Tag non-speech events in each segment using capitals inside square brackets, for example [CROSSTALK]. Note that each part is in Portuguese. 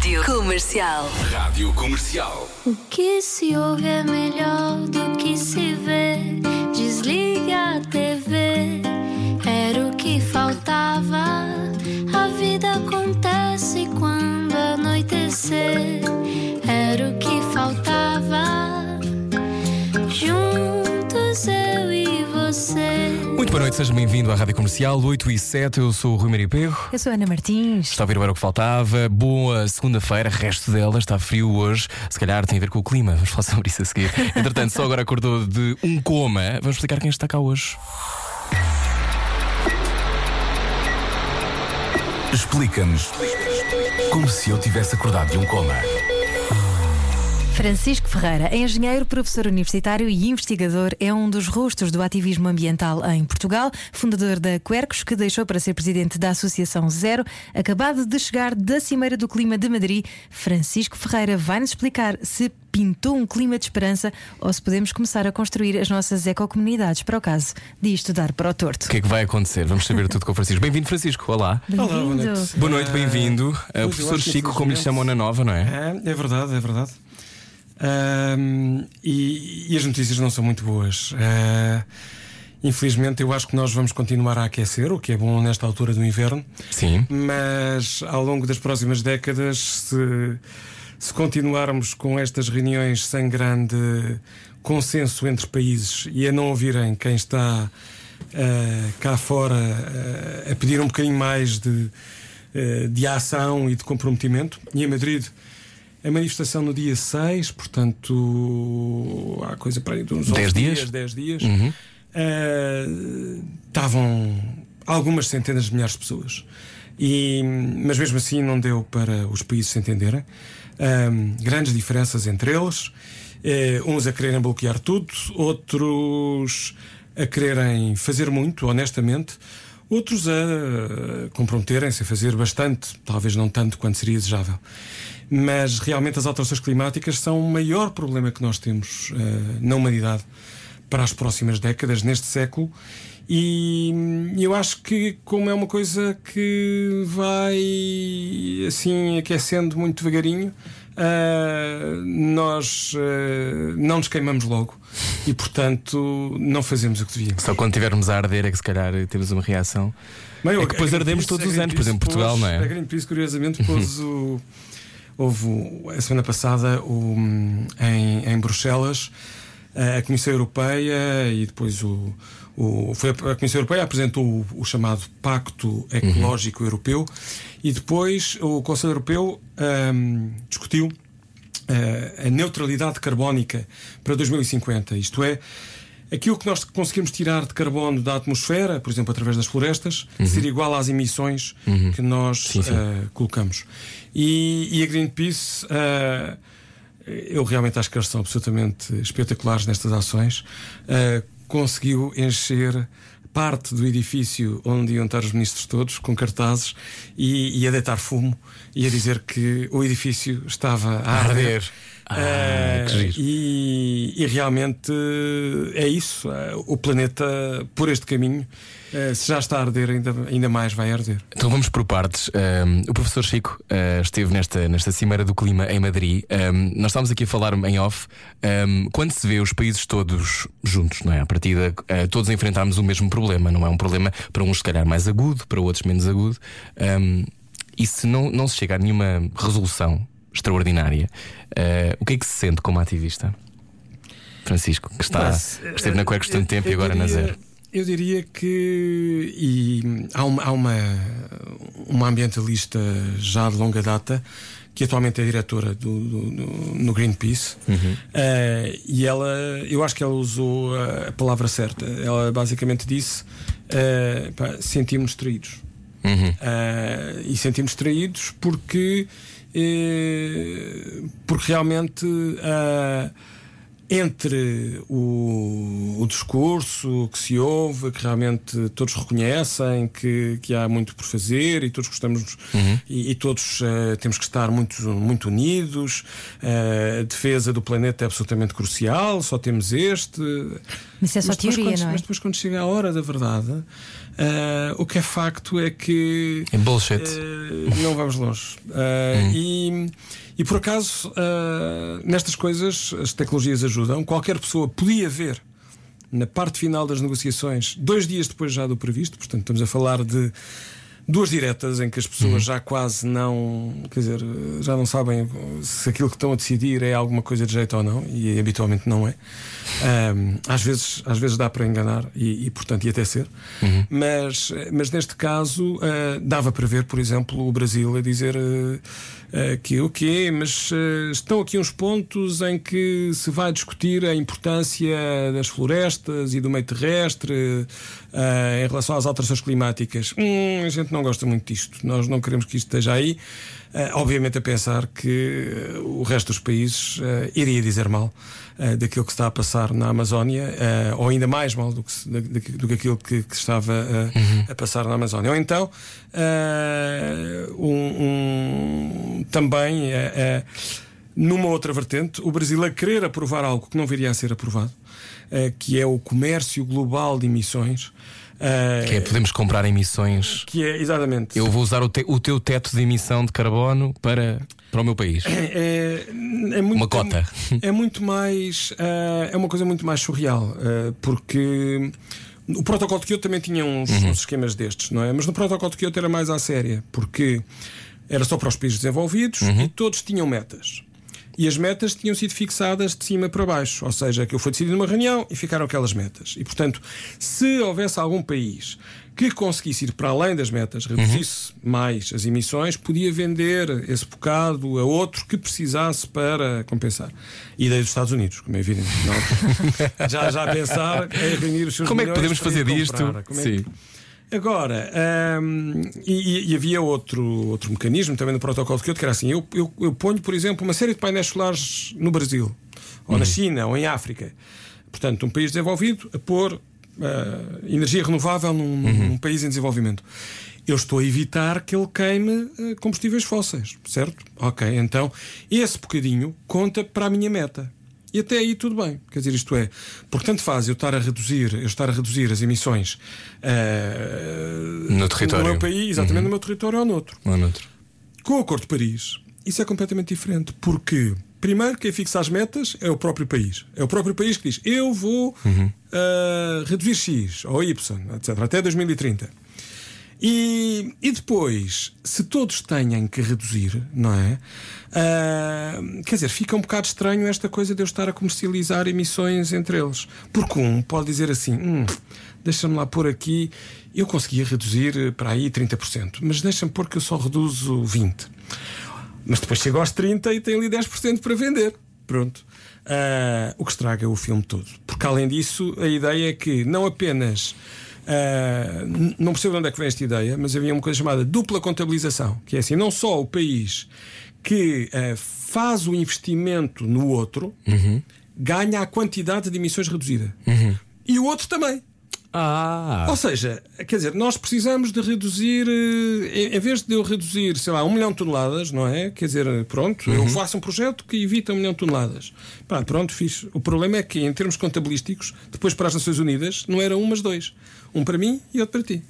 Rádio Comercial. Rádio Comercial. O que se ouve é melhor do que se vê. Boa noite, seja bem-vindo à Rádio Comercial 8 e 7. Eu sou o Rui Maria Perro. Eu sou a Ana Martins. Está a ver o era o que faltava. Boa segunda-feira, resto dela. Está frio hoje. Se calhar tem a ver com o clima. Vamos falar sobre isso a seguir. Entretanto, só agora acordou de um coma. Vamos explicar quem está cá hoje. Explica-nos como se eu tivesse acordado de um coma. Francisco Ferreira é engenheiro, professor universitário e investigador. É um dos rostos do ativismo ambiental em Portugal, fundador da Quercos, que deixou para ser presidente da Associação Zero. Acabado de chegar da Cimeira do Clima de Madrid, Francisco Ferreira vai-nos explicar se pintou um clima de esperança ou se podemos começar a construir as nossas ecocomunidades para o caso de isto dar para o torto. O que é que vai acontecer? Vamos saber tudo com o Francisco. Bem-vindo, Francisco. Olá. Olá, boa noite. Boa noite, bem-vindo. Uh, professor Chico, como lhe chamam na nova, não é? É, é verdade, é verdade. E, e as notícias não são muito boas. Ah, infelizmente, eu acho que nós vamos continuar a aquecer, o que é bom nesta altura do inverno, Sim. mas ao longo das próximas décadas, se, se continuarmos com estas reuniões sem grande consenso entre países e a não ouvirem quem está ah, cá fora ah, a pedir um bocadinho mais de, de ação e de comprometimento, e em Madrid. A manifestação no dia 6, portanto, há coisa para aí de uns 11 Dez dias? 10 dias. Uhum. Uh, estavam algumas centenas de milhares de pessoas. E, mas mesmo assim não deu para os países se entenderem. Um, grandes diferenças entre eles. Eh, uns a quererem bloquear tudo, outros a quererem fazer muito, honestamente. Outros a comprometerem-se a fazer bastante, talvez não tanto quanto seria desejável. Mas realmente as alterações climáticas são o maior problema que nós temos eh, na humanidade para as próximas décadas, neste século. E eu acho que, como é uma coisa que vai assim aquecendo muito devagarinho, ah, nós ah, não nos queimamos logo e, portanto, não fazemos o que devíamos. Só quando estivermos a arder é que se calhar temos uma reação. Bem, É que depois ardemos todos os anos, por exemplo, Portugal, pôs- não é? A Greenpeace, curiosamente, pôs o. [LAUGHS] Houve a semana passada o, em, em Bruxelas a Comissão Europeia e depois o. o foi a Comissão Europeia apresentou o, o chamado Pacto Ecológico Europeu e depois o Conselho Europeu ahm, discutiu ah, a neutralidade carbónica para 2050, isto é, aquilo que nós conseguimos tirar de carbono da atmosfera, por exemplo, através das florestas, ser igual às emissões que nós Uhum. sim. ah, colocamos. E, e a Greenpeace. ah, eu realmente acho que eles são absolutamente espetaculares nestas ações. ah, conseguiu encher parte do edifício onde iam estar os ministros todos com cartazes e, e a deitar fumo e a dizer que o edifício estava a arder. Ah, que giro. e, e realmente é isso. ah, o planeta, por este caminho, ah, se já está a arder, ainda, ainda mais vai arder. Então vamos por partes. Um, o professor Chico uh, esteve nesta, nesta Cimeira do Clima em Madrid. Um, nós estávamos aqui a falar em off. Um, quando se vê os países todos juntos, não é? À partida, uh, todos enfrentarmos o mesmo problema. Não é um problema para uns, se calhar, mais agudo, para outros, menos agudo. Um, e se não, não se chega a nenhuma resolução extraordinária, uh, o que é que se sente como ativista? Francisco, que está, Mas, que esteve na Cuecos tanto tempo e eu agora na diria- Zero. Eu diria que e há, uma, há uma, uma ambientalista já de longa data que atualmente é diretora do, do- do- no Greenpeace Uhum. eh, e ela eu acho que ela usou a, palavra certa ela basicamente disse eh, pá, sentimos traídos Uhum. Uh, e sentimos traídos porque, porque realmente uh, entre o, o, discurso que se ouve, que realmente todos reconhecem que, que há muito por fazer e todos gostamos uhum. e, e, todos uh, temos que estar muito, muito unidos. Uh, a defesa do planeta é absolutamente crucial, só temos este. Mas é só mas teoria, quando, não é? Mas depois, quando chega a hora da verdade, uh, o que é facto é que. Em bullshit. não vamos longe. Uhum. E. E por acaso, uh, nestas coisas, as tecnologias ajudam. Qualquer pessoa podia ver na parte final das negociações, dois dias depois já do previsto, portanto, estamos a falar de duas diretas em que as pessoas uhum. já quase não, quer dizer, já não sabem se aquilo que estão a decidir é alguma coisa de jeito ou não, e habitualmente não é. Um, às, vezes, às vezes dá para enganar e, e portanto, ia até ser. Uhum. Mas, mas neste caso, uh, dava para ver, por exemplo, o Brasil a dizer. Uh, uh, que o okay, mas uh, estão aqui uns pontos em que se vai discutir a importância das florestas e do meio terrestre uh, em relação às alterações climáticas. Hum, a gente não gosta muito disto, nós não queremos que isto esteja aí. Uh, obviamente a pensar que uh, o resto dos países uh, iria dizer mal daquilo que está a passar na Amazónia, ou ainda mais mal do que, do, do que aquilo que, que estava uhum. a passar na Amazónia. Ou então, um, um, também numa outra vertente, o Brasil a querer aprovar algo que não viria a ser aprovado, que é o comércio global de emissões. Uh, que é, podemos comprar emissões. Que é, exatamente. Eu vou usar o, te, o teu teto de emissão de carbono para, para o meu país. É, é, é muito, uma cota. [LAUGHS] É, muito mais. Uh, é uma coisa muito mais surreal. Uh, porque. O protocolo de Kyoto também tinha uns, uhum. uns, esquemas destes, não é? Mas no protocolo de Kyoto era mais à séria, porque era só para os países desenvolvidos uhum. e todos tinham metas e as metas tinham sido fixadas de cima para baixo, ou seja, que eu fui decidido numa reunião e ficaram aquelas metas. E portanto, se houvesse algum país que conseguisse ir para além das metas, reduzisse uhum. mais as emissões, podia vender esse bocado a outro que precisasse para compensar. E daí dos Estados Unidos, como é evidente. Não? [LAUGHS] já, já pensar em reunir os seus Como é que podemos fazer disto? É Sim. Agora, um, e, e, havia outro, outro mecanismo também no protocolo de Kyoto, que era assim: eu, eu, eu, ponho, por exemplo, uma série de painéis solares no Brasil, ou na uhum. China, ou em África. Portanto, um país desenvolvido a pôr uh, energia renovável num, uhum. num, país em desenvolvimento. Eu estou a evitar que ele queime uh, combustíveis fósseis, certo? Ok, então esse bocadinho conta para a minha meta. E até aí tudo bem. Quer dizer, isto é, porque tanto faz eu estar a reduzir, eu estar a reduzir as emissões uh, no território. No meu país, exatamente uhum. no meu território ou noutro. Ou noutro. Com o Acordo de Paris, isso é completamente diferente. Porque, primeiro, quem fixa as metas é o próprio país. É o próprio país que diz: eu vou uhum. uh, reduzir X ou Y, etc., até 2030. E, e depois, se todos têm que reduzir, não é? Uh, quer dizer, fica um bocado estranho esta coisa de eu estar a comercializar emissões entre eles. Porque um pode dizer assim: hum, deixa-me lá pôr aqui, eu conseguia reduzir para aí 30%, mas deixa-me pôr que eu só reduzo 20%. Mas depois chego aos 30% e tem ali 10% para vender. Pronto. Uh, o que estraga o filme todo. Porque além disso, a ideia é que não apenas Uh, não percebo de onde é que vem esta ideia, mas havia uma coisa chamada dupla contabilização, que é assim: não só o país que uh, faz o investimento no outro uhum. ganha a quantidade de emissões reduzida, uhum. e o outro também. Ah. Ou seja, quer dizer, nós precisamos de reduzir, eh, em vez de eu reduzir, sei lá, um milhão de toneladas, não é? Quer dizer, pronto, uhum. eu faço um projeto que evita um milhão de toneladas. Pá, pronto, fiz. O problema é que, em termos contabilísticos, depois para as Nações Unidas, não era um, mas dois. Um para mim e outro para ti.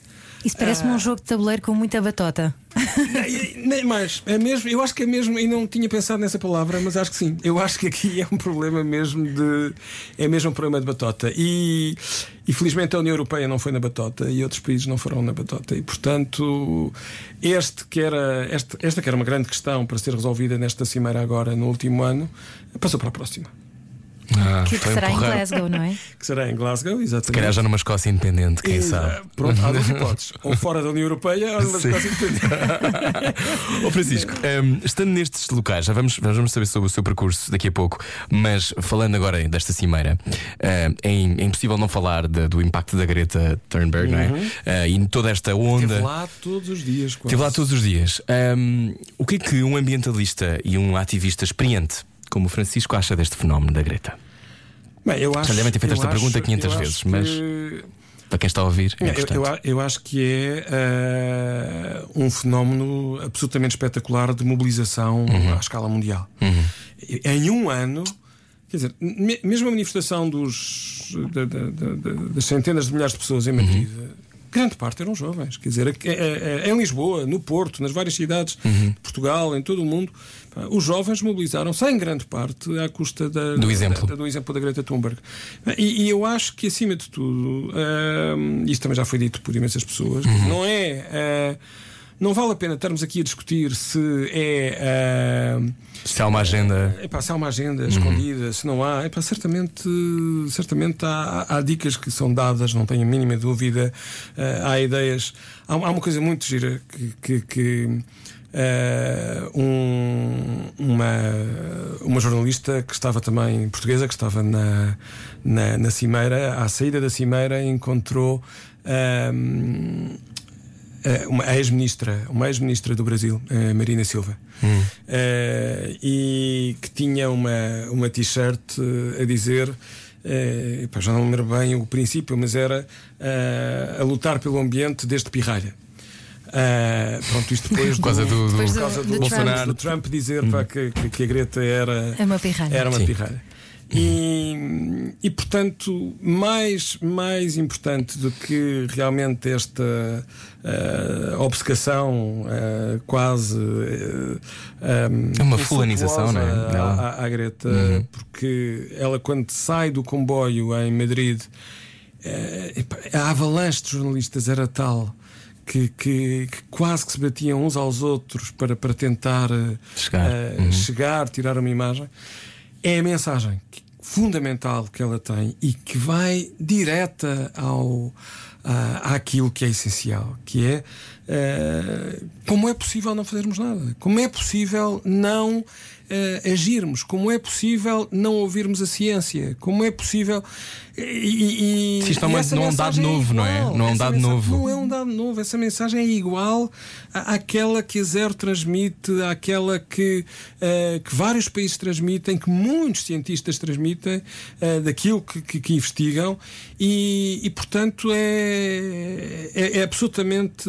Isso parece-me ah. um jogo de tabuleiro com muita batota. Nem, [LAUGHS] nem mais. É mesmo, eu acho que é mesmo, e não tinha pensado nessa palavra, mas acho que sim. Eu acho que aqui é um problema mesmo de. É mesmo um problema de batota. E, e felizmente a União Europeia não foi na batota e outros países não foram na batota. E portanto, este que era, este, esta que era uma grande questão para ser resolvida nesta cimeira agora, no último ano, passou para a próxima. Ah, que, que será empurrar. em Glasgow, não é? [LAUGHS] Que será em Glasgow, exatamente. Se calhar já numa Escócia independente, quem sabe. Pronto, há duas [LAUGHS] hipóteses. ou fora da União Europeia ou numa Escócia independente. [LAUGHS] oh, Francisco, um, estando nestes locais, já vamos, vamos saber sobre o seu percurso daqui a pouco, mas falando agora desta cimeira, uh, é, é, impossível não falar de, do impacto da Greta Thunberg, uhum. não é? Uh, e toda esta onda. Estive lá todos os dias. Estive lá todos os dias. Um, o que é que um ambientalista e um ativista experiente como o Francisco acha deste fenómeno da Greta? Bem, eu acho, Já devem ter feito esta acho- pergunta 500 eu acho vezes, que- mas para quem está a ouvir, é Eu, eu a- eu acho que é eh, um fenómeno absolutamente espetacular de mobilização Uhum. à escala mundial. Em um ano, quer dizer, me- mesmo a manifestação dos, da- da- da- da- das centenas de milhares de pessoas em Madrid. Uhum. Grande parte eram jovens, quer dizer, aqui- eh, eh, em Lisboa, no Porto, nas várias cidades Uhum. de Portugal, em todo o mundo, os jovens mobilizaram-se em grande parte à custa da, Do exemplo. da- do exemplo da Greta Thunberg. E, e eu acho que, acima de tudo, isto também já foi dito por imensas pessoas, não é. ah, não vale a pena estarmos aqui a discutir se é. ah, Se há uma agenda. Epá, se há uma agenda escondida, se não há, epá, certamente, certamente há, há dicas que são dadas, não tenho a mínima dúvida. Ah, há ideias. Há, há uma coisa muito gira que. que- que, ah, um- uma, uma jornalista que estava também portuguesa, que estava na, na, na Cimeira, à saída da Cimeira, encontrou ah, eh, uma ex-ministra, uma ex-ministra do Brasil, eh, Marina Silva, Eh, e que tinha uma, uma t-shirt a dizer. já não me lembro bem o princípio, mas era a lutar pelo ambiente desde pirralha. Eh, pronto, isto depois [LAUGHS] Por causa do, do- do- causa do do, Trump. Bolsonaro, do Trump dizer pá, que, que- que a Greta era, É uma pirralha. era uma Sim. pirralha. E, e portanto, mais, mais importante do que realmente esta eh, obcecação eh, quase eh, um, É uma fulanização, não é? À, à Greta, porque ela, quando sai do comboio em Madrid, epá, a avalanche de jornalistas era tal. Que, que- que quase que se batiam uns aos outros para, para tentar eh, Chegar. eh, Uhum. chegar, tirar uma imagem, é a mensagem que- fundamental que ela tem e que vai direta ao, à, àquilo que é essencial, que é eh, como é possível não fazermos nada, como é possível não eh, agirmos, como é possível não ouvirmos a ciência, como é possível. E, e- e- Sim, isto não é e um- essa não é um dado novo, não é? Não é um Essa dado novo. Não é um dado novo, essa mensagem é igual à- àquela que a Zero transmite, àquela que, eh, que vários países transmitem, que muitos cientistas transmitem, eh, daquilo que, que- que investigam, e, e, portanto é, é, é absolutamente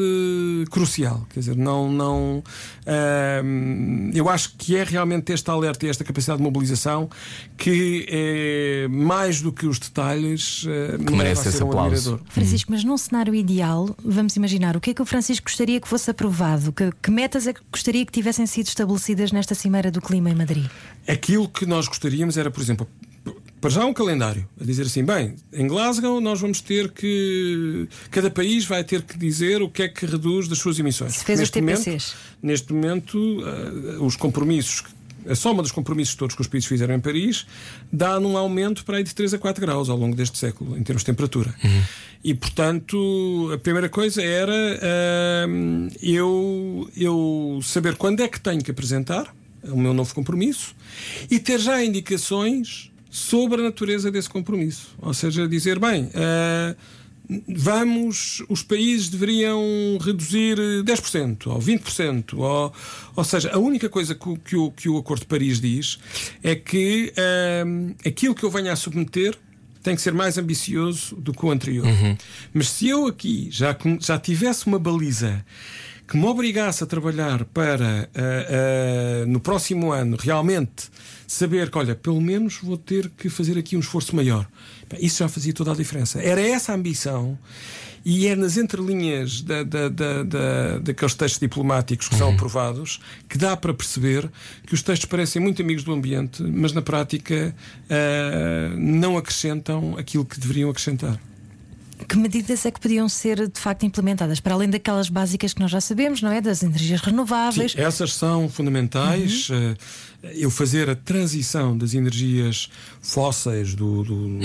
crucial. Quer dizer, não. não ahm, eu acho que é realmente este alerta e esta capacidade de mobilização que é mais do que os detalhes eh, me leva merece esse um aplauso. admirador. Francisco, mas num cenário ideal, vamos imaginar o que é que o Francisco gostaria que fosse aprovado? Que, que metas é que gostaria que tivessem sido estabelecidas nesta Cimeira do Clima em Madrid? Aquilo que nós gostaríamos era, por exemplo, para já um calendário, a dizer assim, bem, em Glasgow nós vamos ter que. Cada país vai ter que dizer o que é que reduz das suas emissões. Se fez os Neste momento- TPCs. Neste momento, eh, os compromissos, a soma dos compromissos todos que os países fizeram em Paris, dá num aumento para aí de 3 a 4 graus ao longo deste século, em termos de temperatura. E, portanto, a primeira coisa era ahm, eu, eu saber quando é que tenho que apresentar o meu novo compromisso e ter já indicações sobre a natureza desse compromisso. Ou seja, dizer, bem. ah, vamos, os países deveriam reduzir eh, 10% ou 20%. Ou, ou seja, a única coisa que, o- que o, que o Acordo de Paris diz é que ahm, aquilo que eu venha a submeter tem que ser mais ambicioso do que o anterior. Mas se eu aqui já, já tivesse uma baliza que me obrigasse a trabalhar para ah, ah, no próximo ano realmente saber que, olha, pelo menos vou ter que fazer aqui um esforço maior. Isso já fazia toda a diferença. Era essa a ambição e é nas entrelinhas da, da, da, da- daqueles textos diplomáticos que são aprovados que dá para perceber que os textos parecem muito amigos do ambiente, mas na prática ah, não acrescentam aquilo que deveriam acrescentar. Que medidas é que podiam ser de facto implementadas? Para além daquelas básicas que nós já sabemos, não é? Das energias renováveis. Sim, essas são fundamentais. Eh, Eu fazer a transição das energias fósseis, do, do,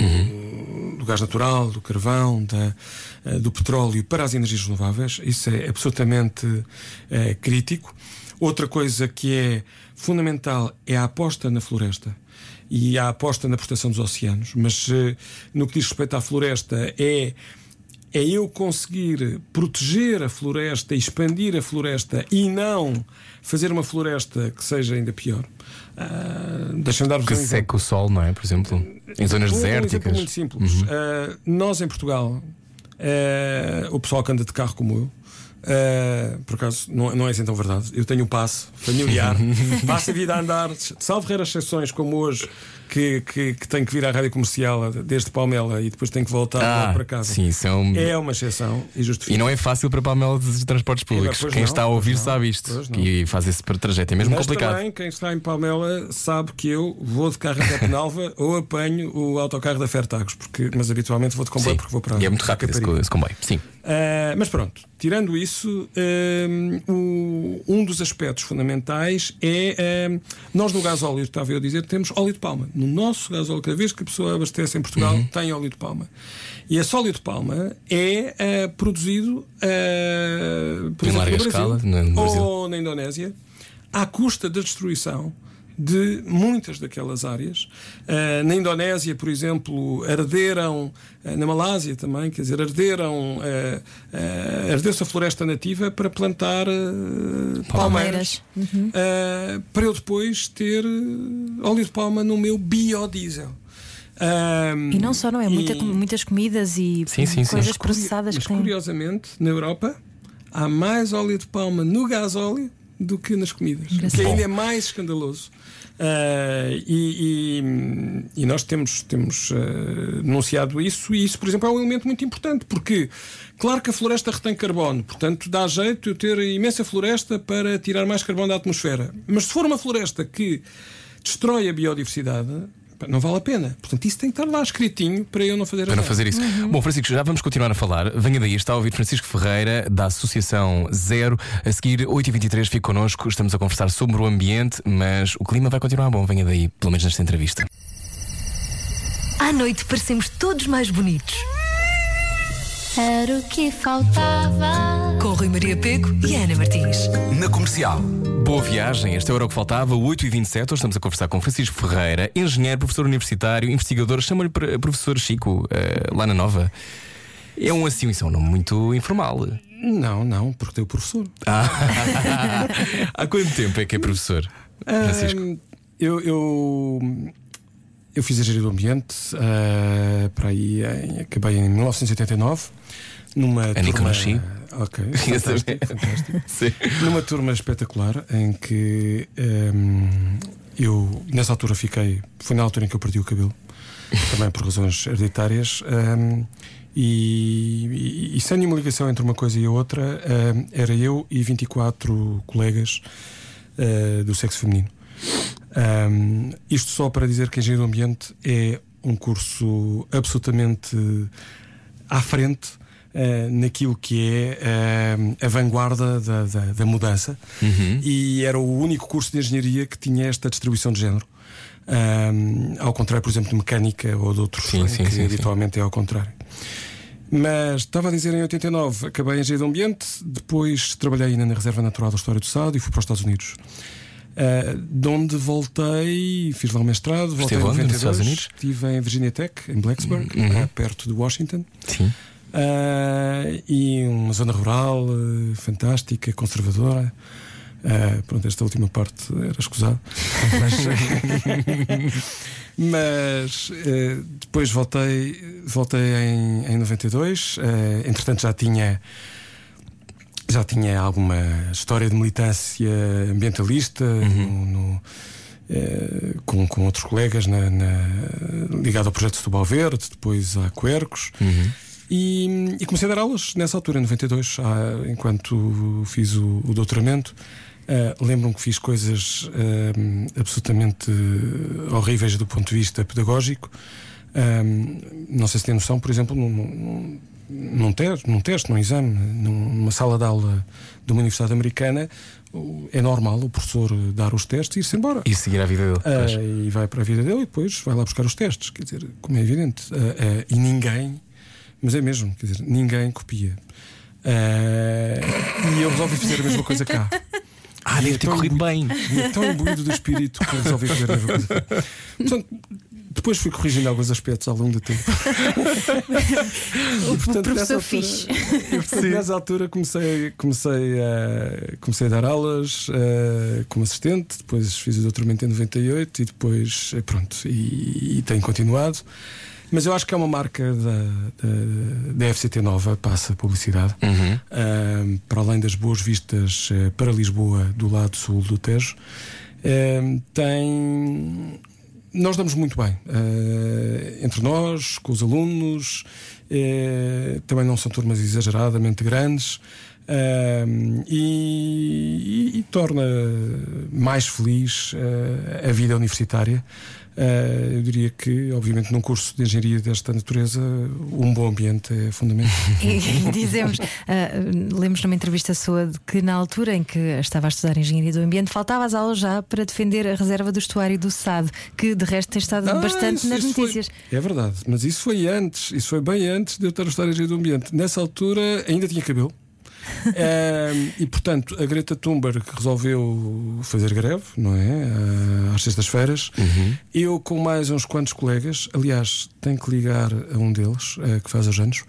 do gás natural, do carvão, da, eh, do petróleo para as energias renováveis, isso é absolutamente eh, crítico. Outra coisa que é fundamental é a aposta na floresta e a aposta na proteção dos oceanos. Mas eh, no que diz respeito à floresta, é é eu conseguir proteger a floresta, expandir a floresta e não fazer uma floresta que seja ainda pior. Uh, Deixa-me dar-vos Que um seca o sol, não é? Por exemplo, em zonas Um desérticas. muito simples. Uh, nós em Portugal, uh, o pessoal que anda de carro como eu. Uh, por acaso, não, não é assim tão verdade. Eu tenho um passe familiar, [LAUGHS] passo a vida a andar, salvo raras exceções como hoje, que, que, que tenho que vir à rádio comercial desde Palmela e depois tenho que voltar Ah, para casa. sim, são. É uma exceção e justifica. E não é fácil para Palmela de transportes públicos. Quem não, está a ouvir não, sabe isto. E faz esse trajeto. É mesmo Mas complicado. também, quem está em Palmela sabe que eu vou de carro até [LAUGHS] Penalva ou apanho o autocarro da Fertagos, porque, mas habitualmente vou de comboio Sim. porque vou para E é muito rápido esse, esse comboio. Sim. Ah, mas pronto, tirando isso, ah, o- um dos aspectos fundamentais é ah, nós no gás óleo, estava eu a dizer, temos óleo de palma. No nosso gás óleo, cada vez que a pessoa abastece em Portugal, Uhum. tem óleo de palma. E esse óleo de palma é produzido por Em exemplo, larga no Brasil, escala, no- no Brasil. ou na Indonésia, à custa da destruição de muitas daquelas áreas. Ah, na Indonésia, por exemplo, arderam, ah, na Malásia também, quer dizer, arderam, ah, ardeu-se a floresta nativa para plantar palmeiras, Palmeiras. ah, para eu depois ter óleo de palma no meu biodiesel. Ah, E não só, não é? Muita e- com- muitas comidas e Sim, sim, sim. coisas Mas processadas mas que têm. curiosamente, na Europa, há mais óleo de palma no gasóleo do que nas comidas. Engraçado. Que ainda é mais escandaloso. Ah, e, e- e nós temos, temos ah, denunciado isso, e isso, por exemplo, é um elemento muito importante, porque, claro que a floresta retém carbono, portanto, dá jeito eu ter imensa floresta para tirar mais carbono da atmosfera. Mas se for uma floresta que destrói a biodiversidade, não vale a pena. Portanto, isso tem que estar lá escritinho para eu não fazer Para não fazer isso. Bom, Francisco, já vamos continuar a falar. Venha daí, está a ouvir Francisco Ferreira, da Associação Zero. A seguir, 8h23, fique connosco. Estamos a conversar sobre o ambiente, mas o clima vai continuar bom. Venha daí, pelo menos nesta entrevista. À noite parecemos todos mais bonitos. Era o que faltava. Com Rui Maria Peco e Ana Martins. Na comercial. Boa viagem, este era o que faltava, 8h27. Hoje estamos a conversar com Francisco Ferreira, engenheiro, professor universitário, investigador. Chama-lhe para- professor Chico, eh, lá na Nova. É um assim, isso é um nome muito informal. Não, não, porque tem o professor. [LAUGHS] Há quanto tempo é que é professor? Francisco. Ahm, eu, eu, eu fiz engenharia do ambiente ah, para aí em, acabei em 1989 numa eu turma. nasci. Ok, [LAUGHS] fantástico, fantástico. Sim. Numa turma espetacular em que ahm, eu nessa altura fiquei. Foi na altura em que eu perdi o cabelo, também por razões hereditárias. ahm, e, e, e sem nenhuma ligação entre uma coisa e a outra, ahm, era eu e 24 colegas ah, do sexo feminino. Ahm, isto só para dizer que Engenharia do Ambiente é um curso absolutamente à frente ah, naquilo que é ah, a vanguarda da, da, da mudança e era o único curso de engenharia que tinha esta distribuição de género. Ahm, ao contrário, por exemplo, de mecânica ou de outros Sim, sim, que sim, habitualmente é ao contrário. Mas estava a dizer em 89, acabei em engenharia do ambiente, depois trabalhei ainda na Reserva Natural da História do Estado e fui para os Estados Unidos. Uh, de onde voltei, fiz lá o mestrado, voltei em onde, nos 92, Estados Unidos? estive em Virginia Tech, em Blacksburg, Uhum. uh, perto de Washington. Sim. Uh, e uma zona rural uh, fantástica, conservadora. Uh, pronto, esta última parte era escusado. [LAUGHS] Mas, [LAUGHS] depois voltei, voltei em, em 92. Uh, entretanto, já tinha já tinha alguma história de militância ambientalista no- no, eh, com, com outros colegas na, na, ligado ao projeto Setúbal Verde, depois à Quercos. E, e comecei a dar aulas nessa altura, em 92, ah, enquanto fiz o, o doutoramento. Ah, Lembro-me que fiz coisas ah, absolutamente horríveis do ponto de vista pedagógico. Ah, não sei se tem noção, por exemplo, num, num, num, teste, num teste, num exame, num- numa sala de aula de uma universidade americana, é normal o professor dar os testes e ir-se embora. E seguir a vida dele. Pois. e vai para a vida dele e depois vai lá buscar os testes. Quer dizer, como é evidente. Ah, ah, e ninguém, mas é mesmo, quer dizer, ninguém copia. E eu resolvi fazer a mesma coisa cá. Ah, E deve é ter corrido bem. e é tão imbuído do espírito que resolvi fazer a mesma coisa. Portanto, [LAUGHS] depois fui corrigindo alguns aspectos ao longo do tempo. [LAUGHS] O professor altura, fixe. e, portanto, nessa altura comecei, comecei, a, comecei a dar aulas eh, como assistente, depois fiz o doutoramento em 98 e depois, eh, pronto, e, e tenho continuado. Mas eu acho que é uma marca da, da, da FCT Nova, passa publicidade, eh, para além das boas vistas eh, para Lisboa do lado sul do Tejo. eh, tem nós damos muito bem eh, entre nós, com os alunos, eh, também não são turmas exageradamente grandes. eh, e, e- e torna mais feliz a vida universitária. Eh, eu diria que, obviamente, num curso de engenharia desta natureza, um bom ambiente é fundamental. [LAUGHS] E dizemos, ah, lemos numa entrevista sua de que na altura em que estava a estudar Engenharia do Ambiente, faltava às aulas já para defender a reserva do estuário do SAD, que de resto tem estado Ah, bastante isso- nas isso foi- notícias. É verdade, mas isso foi antes, isso foi bem antes de eu estar a estudar engenharia do ambiente. Nessa altura ainda tinha cabelo. Ehm, e portanto a Greta Thunberg resolveu fazer greve, não é? Ah, às sextas-feiras. Eu, com mais uns quantos colegas, aliás, tenho que ligar a um deles, eh, que faz os anos.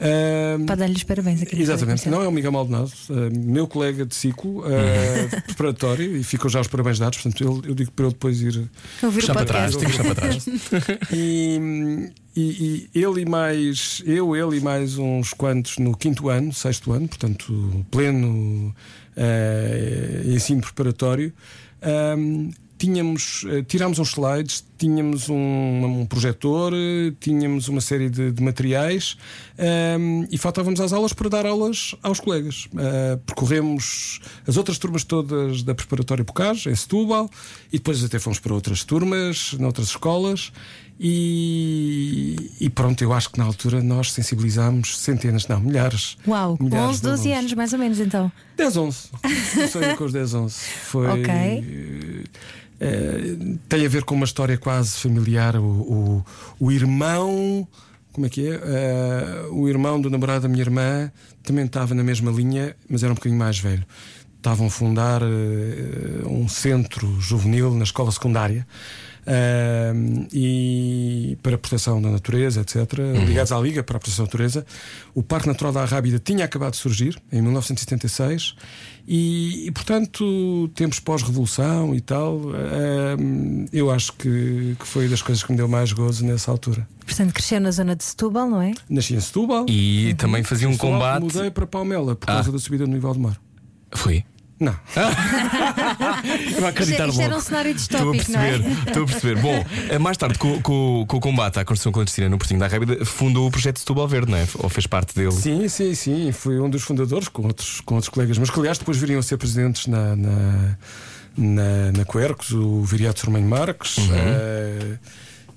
Ehm, Para dar-lhes parabéns aqui. Exatamente, não é o Miguel Maldonado, eh, meu colega de ciclo eh, preparatório, e ficam já os parabéns dados. Portanto, eu, eu digo para ele depois ir Ouvir o Puxar para trás, tem que puxar para trás. [LAUGHS] e, e- e ele e mais eu, ele e mais uns quantos no quinto ano, sexto ano, portanto, pleno eh, ensino preparatório. Tínhamos, eh, tirámos uns slides, tínhamos um, um projetor, eh, tínhamos uma série de, de materiais ahm, e faltávamos às aulas para dar aulas aos colegas. Ah, percorremos as outras turmas todas da preparatória Pocage, em Setúbal, e depois até fomos para outras turmas, noutras escolas. E, e pronto, eu acho que na altura nós sensibilizámos centenas, não, milhares. Uau, milhares 11, de 12 alunos. anos mais ou menos então. 10, 11. Comecei com os 10, 11. Foi. Ok. Eh, tem a ver com uma história quase familiar. O, o, o irmão. Como é que é? Eh, o irmão do namorado da minha irmã também estava na mesma linha, mas era um bocadinho mais velho. Estavam a fundar eh, um centro juvenil na escola secundária. e para a proteção da natureza, etc., ligados à Liga para a proteção da natureza. O Parque Natural da Arrábida tinha acabado de surgir em 1976 e, e, portanto, tempos pós-revolução e tal, eh, eu acho que, que foi das coisas que me deu mais gozo nessa altura. Portanto, cresceu na zona de Setúbal, não é? Nasci em Setúbal. E também fazia um Setúbal, combate. Mudei para Palmela por Ah. causa da subida do nível do mar. Foi. Não. [LAUGHS] Não acreditar Isto era logo. um cenário Estou a distópico, não é? perceber, estou a perceber. Bom, eh, mais tarde, com, com- com o combate à construção clandestina no Portinho da Rábida, fundou o projeto Setúbal Verde, não é? Ou fez parte dele? Sim, sim, sim. Fui um dos fundadores com outros, com outros colegas, mas que aliás depois viriam a ser presidentes na, na, na, na Quercos, o Viriato Sormenho Marques. eh,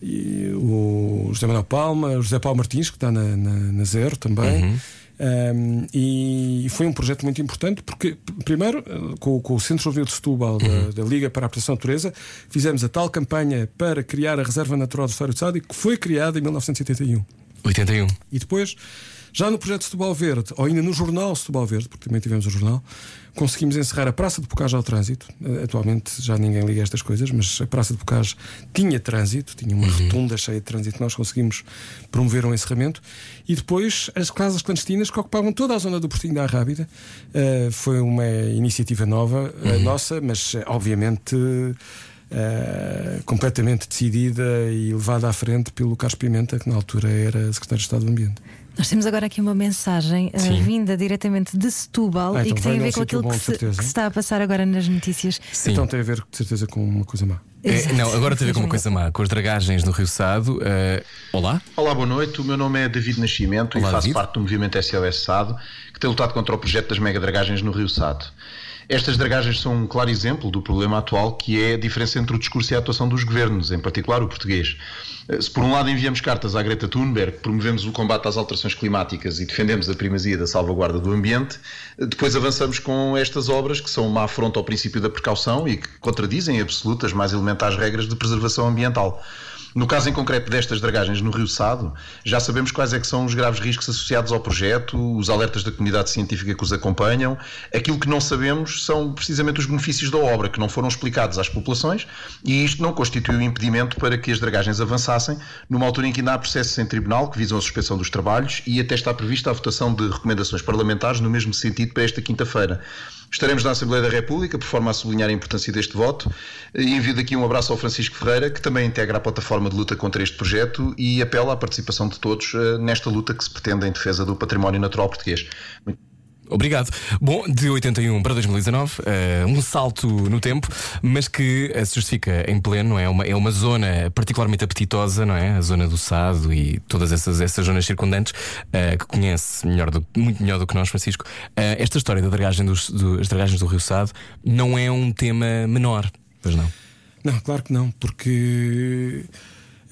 e o José Manuel Palma, o José Paulo Martins, que está na, na, na Zero também. Um, e foi um projeto muito importante porque, primeiro, eh, com, com o Centro Juvenil de Setúbal da, da Liga para a Proteção da Natureza, fizemos a tal campanha para criar a Reserva Natural do Estado do Sádio, que foi criada em 1981. 81. E depois, já no projeto Setúbal Verde, ou ainda no jornal Setúbal Verde, porque também tivemos o jornal, conseguimos encerrar a Praça de Bocage ao trânsito. Eh, Atualmente já ninguém liga estas coisas, mas a Praça de Bocage tinha trânsito, tinha uma rotunda cheia de trânsito. Nós conseguimos promover um encerramento. E depois as casas clandestinas que ocupavam toda a zona do Portinho da Rábida. Eh, foi uma iniciativa nova, eh, nossa, mas obviamente. eh, completamente decidida e levada à frente pelo Carlos Pimenta, que na altura era secretário de Estado do Ambiente. Nós temos agora aqui uma mensagem uh, vinda diretamente de Setúbal Ah, e então que tem a ver com aquilo bom, que se, que se está a passar agora nas notícias. Sim. Então tem a ver, de certeza, com uma coisa má. É, não, agora tem a ver com uma coisa má, com as dragagens no Rio Sado. eh, olá? Olá, boa noite. O meu nome é David Nascimento Olá, e faço David. parte do movimento SOS Sado, que tem lutado contra o projeto das megadragagens no Rio Sado. Estas dragagens são um claro exemplo do problema atual, que é a diferença entre o discurso e a atuação dos governos, em particular o português. Eh, Se por um lado enviamos cartas à Greta Thunberg, promovemos o combate às alterações climáticas e defendemos a primazia da salvaguarda do ambiente, eh, depois avançamos com estas obras que são uma afronta ao princípio da precaução e que contradizem em absoluto as mais elementares regras de preservação ambiental. No caso em concreto destas dragagens no Rio Sado, já sabemos quais é que são os graves riscos associados ao projeto, os alertas da comunidade científica que os acompanham. Aquilo que não sabemos são precisamente os benefícios da obra, que não foram explicados às populações, e isto não constituiu impedimento para que as dragagens avançassem, numa altura em que ainda há processos em tribunal que visam a suspensão dos trabalhos e até está prevista a votação de recomendações parlamentares no mesmo sentido para esta quinta-feira. Estaremos na Assembleia da República, por forma a sublinhar a importância deste voto. E envio daqui um abraço ao Francisco Ferreira, que também integra a plataforma de luta contra este projeto e apela à participação de todos eh, nesta luta que se pretende em defesa do património natural português. Muito Obrigado. Bom, de 81 para 2019, uh, eh, um salto no tempo, mas que uh, se justifica em pleno, é? Uma, é uma zona particularmente apetitosa, não é? A zona do Sado e todas essas, essas zonas circundantes, uh, que conhece melhor do, muito melhor do que nós, Francisco. esta história da dragagem dos, do, dragagens do Rio Sado não é um tema menor, pois não? Não, claro que não, porque.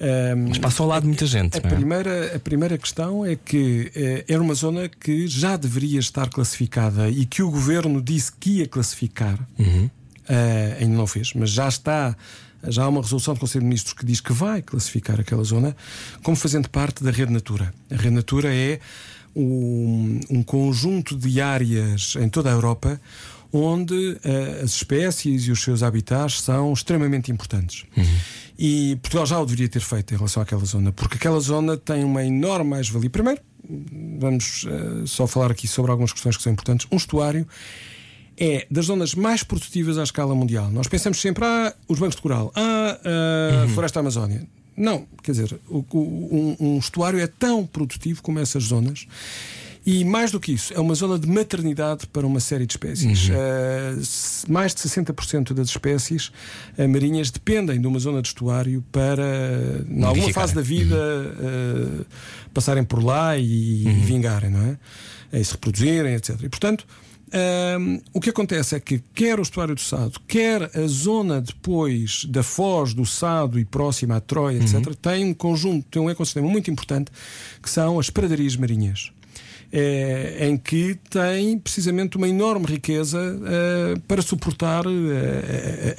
Um, Mas passa ao lado de muita gente. A, é? primeira, a primeira questão é que uh, era uma zona que já deveria estar classificada e que o governo disse que ia classificar. Uhum. Uh, ainda não fez, mas já está. Já há uma resolução do Conselho de Ministros que diz que vai classificar aquela zona como fazendo parte da Rede Natura. A Rede Natura é um, um conjunto de áreas em toda a Europa onde uh, as espécies e os seus habitats são extremamente importantes. Uhum. E Portugal já o deveria ter feito em relação àquela zona, porque aquela zona tem uma enorme mais-valia. Primeiro, vamos uh, só falar aqui sobre algumas questões que são importantes. Um estuário é das zonas mais produtivas à escala mundial. Nós pensamos sempre, ah, os bancos de coral, ah, a uhum. floresta amazónia. Não, quer dizer, o, o, um, um estuário é tão produtivo como essas zonas e mais do que isso, é uma zona de maternidade para uma série de espécies. Uhum. Uh, mais de 60% das espécies uh, marinhas dependem de uma zona de estuário para, em alguma fase da vida, uhum. uh, passarem por lá e, uhum. vingarem, não é? E se reproduzirem, etc. E, portanto. Um, o que acontece é que quer o estuário do Sado, quer a zona depois da Foz, do Sado e próxima à Troia, etc., uhum. tem um conjunto, tem um ecossistema muito importante que são as pradarias marinhas é, em que tem precisamente uma enorme riqueza uh, para suportar uh,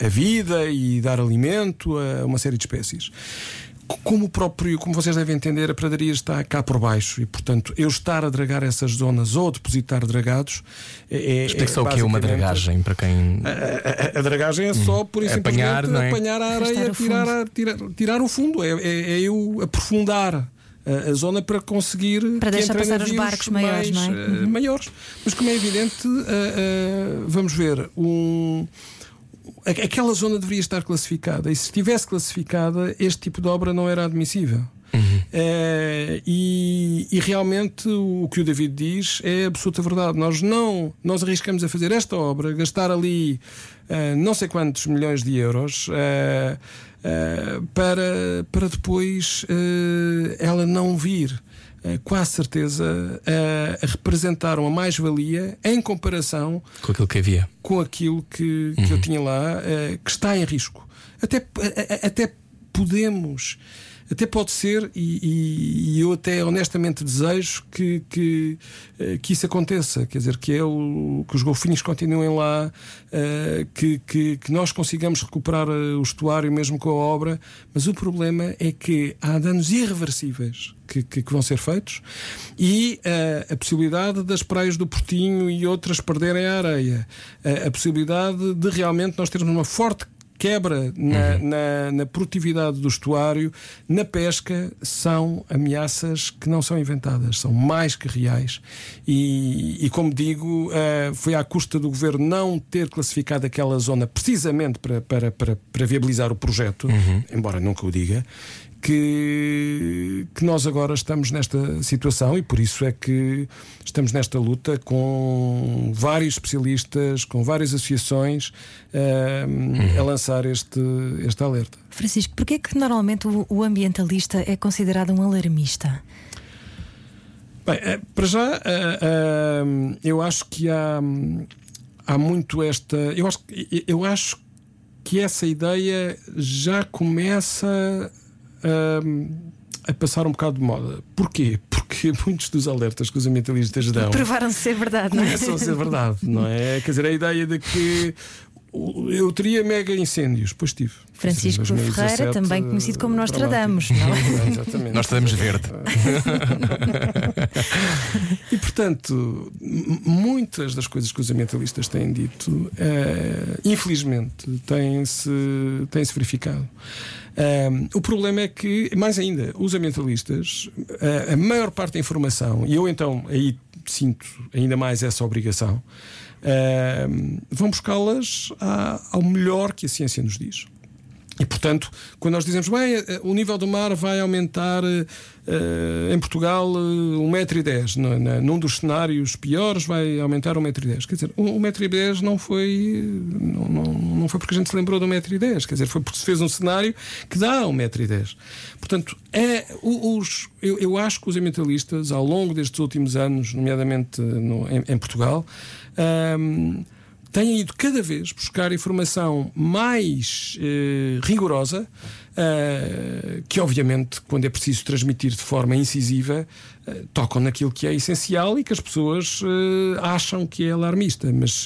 a, a, vida e dar alimento a uma série de espécies. Como próprio, como vocês devem entender, a pradaria está cá por baixo e, portanto, eu estar a dragar essas zonas ou depositar dragados é. Explica só é, o que é uma dragagem para quem. A, a, a dragagem é só, por isso, apanhar, é? apanhar a areia, tirar, tirar, tirar o fundo, é, é, é eu aprofundar a, zona para conseguir para deixar passar os barcos maiores, mais, não é? Uh, maiores. Mas como é evidente, uh, uh, vamos ver um aquela zona deveria estar classificada e se estivesse classificada este tipo de obra não era admissível. Uhum. e, e, realmente o que o David diz é absoluta verdade. Nós não nós arriscamos a fazer esta obra, gastar ali não sei quantos milhões de euros uh, para, para depois uh, ela não vir. Uh, com a certeza a representar uma mais-valia em comparação com aquilo que havia, com aquilo que, que uhum. eu tinha lá, que está em risco. Até, até podemos até pode ser, e, e, eu até honestamente desejo que, que, eh, que isso aconteça, quer dizer, que, é que os golfinhos continuem lá, uh, que, que, que, nós consigamos recuperar eh, o estuário mesmo com a obra, mas o problema é que há danos irreversíveis que, que, que, vão ser feitos e uh, a possibilidade das praias do Portinho e outras perderem a areia, uh, a possibilidade de realmente nós termos uma forte quebra na, uhum. na, na, produtividade do estuário, na pesca, são ameaças que não são inventadas, são mais que reais. E, e como digo, uh, foi à custa do governo não ter classificado aquela zona precisamente para, para, para, para viabilizar o projeto, uhum. embora nunca o diga, que, que nós agora estamos nesta situação e por isso é que estamos nesta luta com vários especialistas, com várias associações uh, a lançar este, este alerta. Francisco, porquê é que normalmente o, o ambientalista é considerado um alarmista? Bem, eh, para já, uh, uh, eu acho que há, há muito esta. Eu acho, eu acho que essa ideia já começa a passar um bocado de moda. Porquê? Porque [LAUGHS] muitos dos alertas que os ambientalistas dão provaram-se ser verdade, não é? Começam a ser verdade, não é? [LAUGHS] Quer dizer, a ideia de que Eu teria mega incêndios, pois tive. Francisco Em 2017, Ferreira, também conhecido como Nostradamus, não é? [LAUGHS] Exatamente. Nós estamos verde. E portanto, muitas das coisas que os ambientalistas têm dito, eh, infelizmente, têm-se têm -se verificado. Eh, o problema é que, mais ainda, os ambientalistas, eh, a maior parte da informação, e eu então aí sinto ainda mais essa obrigação, eh, vão buscá-las ao melhor que a ciência nos diz. E, portanto, quando nós dizemos, bem, eh, o nível do mar vai aumentar eh, em Portugal eh, 1,10m, no- na- num dos cenários piores vai aumentar 1,10m. Quer dizer, 1,10m não foi, não, não, não foi porque a gente se lembrou de 1,10m, quer dizer, foi porque se fez um cenário que dá 1,10m. Portanto, é, os, eu, eu acho que os ambientalistas, ao longo destes últimos anos, nomeadamente no- em, em Portugal, ahm, têm ido cada vez buscar informação mais eh, rigorosa, eh, que obviamente, quando é preciso transmitir de forma incisiva, eh, tocam naquilo que é essencial e que as pessoas acham que é alarmista. Mas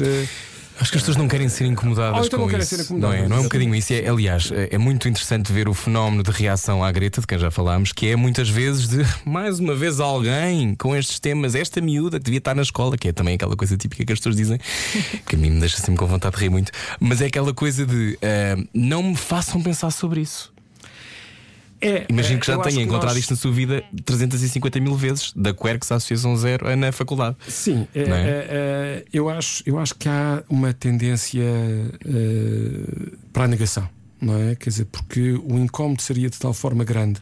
Acho que as pessoas não querem ser incomodadas Ou então com não isso. ser incomodadas, Não é, não é um bocadinho isso. É, aliás, é, é muito interessante ver o fenómeno de reação à Greta, de quem já falámos, que é muitas vezes de [LAUGHS] mais uma vez alguém com estes temas, esta miúda que devia estar na escola, que é também aquela coisa típica que as pessoas dizem, [LAUGHS] que a mim me deixa sempre com vontade de rir muito, mas é aquela coisa de ah, não me façam pensar sobre isso. É, Imagino que já tenha encontrado nós- isto na sua vida 350 mil vezes, da Quercus à Associação Zero eh, na faculdade. Sim, é, é? é, é, eu, acho, eu acho que há uma tendência eh, para a negação, não é? Quer dizer, porque o incómodo seria de tal forma grande.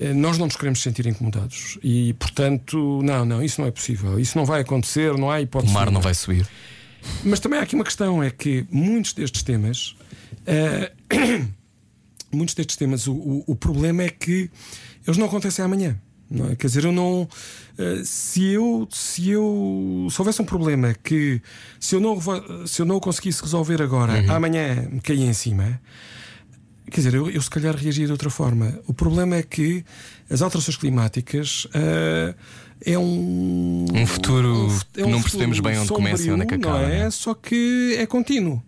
Eh, Nós não nos queremos sentir incomodados e, portanto, não, não, isso não é possível. Isso não vai acontecer, não há O hipótese. mar não vai subir. Mas também há aqui uma questão: é que muitos destes temas. eh, muitos destes temas, o, o, o problema é que eles não acontecem amanhã. Não é? Quer dizer, eu não. eh, se eu. Se eu. Se houvesse um problema que. Se eu não, se eu não o conseguisse resolver agora, amanhã me caía em cima. Quer dizer, eu, eu se calhar reagia de outra forma. O problema é que as alterações climáticas eh, é um. Um futuro fu- que não percebemos bem onde começa e onde é que acaba, Não é? não é? Só que é contínuo.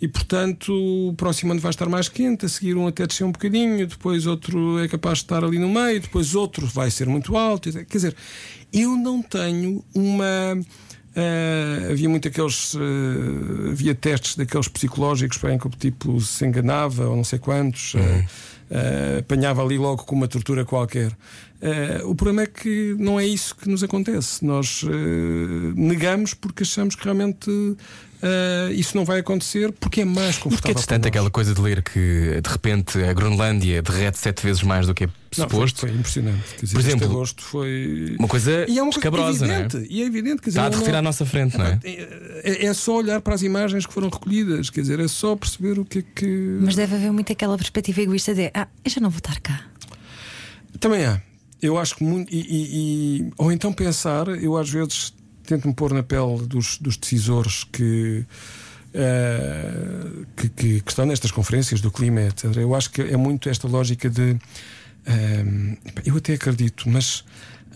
E portanto, o próximo ano vai estar mais quente, a seguir um até descer um bocadinho, depois outro é capaz de estar ali no meio, depois outro vai ser muito alto. Quer dizer, eu não tenho uma. ah, havia muito aqueles. ah, havia testes daqueles psicológicos para em que o tipo se enganava ou não sei quantos. ah, ah, apanhava ali logo com uma tortura qualquer. O problema é que não é isso que nos acontece. Nós negamos porque achamos que realmente ah, isso não vai acontecer porque é mais E porque confortável. é distante aquela coisa de ler que de repente a Groenlândia derrete sete vezes mais do que é Não, foi, suposto? foi impressionante. Quer dizer, Por este exemplo, agosto foi. Uma coisa E é uma coisa escabrosa, não é? evidente, E é evidente. Quer dizer, Está a derreter não- à nossa frente, não é? É, é só olhar para as imagens que foram recolhidas, quer dizer, é só perceber o que é que. Mas deve haver muito aquela perspectiva egoísta de ah, eu já não vou estar cá. Também há. Eu acho que muito. E, e- e- ou então pensar, eu às vezes tento-me pôr na pele dos, dos decisores que, eh, que, que- que estão nestas conferências do clima, etc. Eu acho que é muito esta lógica de. ehm, eu até acredito, mas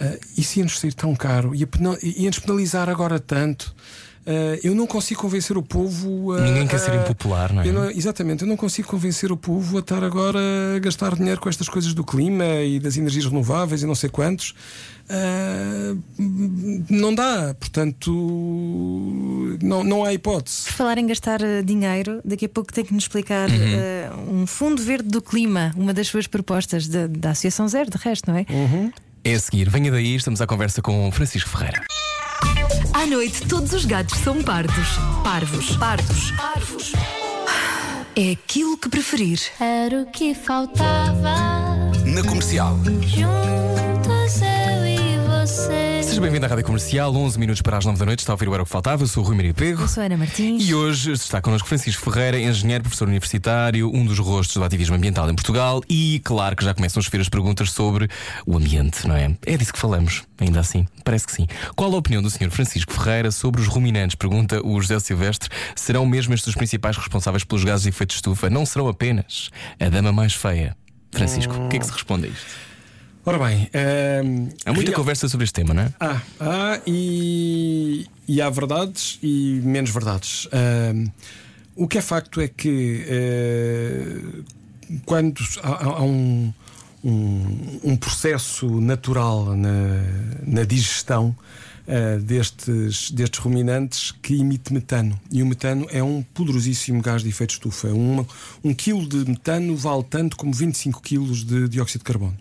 eh, isso ia-nos sair tão caro, pena- ia-nos penalizar agora tanto. Eh, eu não consigo convencer o povo. a- Ninguém quer ser a- impopular, não é? eu não- exatamente, eu não consigo convencer o povo a estar agora a gastar dinheiro com estas coisas do clima e das energias renováveis e não sei quantos. Ah, não dá, portanto, não, não há hipótese. Por falar em gastar eh, dinheiro, daqui a pouco tem que nos explicar Uhum. eh, um fundo verde do clima, uma das suas propostas da, da Associação Zero, de resto, não é? Uhum. É a seguir, venha daí, estamos à conversa com Francisco Ferreira. À noite, todos os gatos são pardos. Parvos. Pardos. Parvos. É aquilo que preferir. Era o que faltava. Na comercial. Juntos. Seja bem-vindo à Rádio Comercial, 11 minutos para as 9 da noite. Está a ouvir o Era o que Faltava. Eu sou o Rui Maria Pego. Eu sou a Ana Martins. E hoje está connosco Francisco Ferreira, engenheiro, professor universitário, um dos rostos do ativismo ambiental em Portugal. E claro que já começam a chover as perguntas sobre o ambiente, não é? É disso que falamos, ainda assim. Parece que sim. Qual a opinião do Sr. Francisco Ferreira sobre os ruminantes? Pergunta o José Silvestre. Serão mesmo estes os principais responsáveis pelos gases de efeito de estufa? Não serão apenas a dama mais feia? Francisco, o que é que se responde a isto? Ora bem, ehm, Há muita real- conversa sobre este tema, não é? Há, há e, e há verdades e menos verdades. Ahm, o que é facto é que uh, quando há, há um, um, um, processo natural na, na digestão uh, destes, destes ruminantes que emite metano. E o metano é um poderosíssimo gás de efeito estufa. Um, um quilo de metano vale tanto como 25 quilos de dióxido de carbono.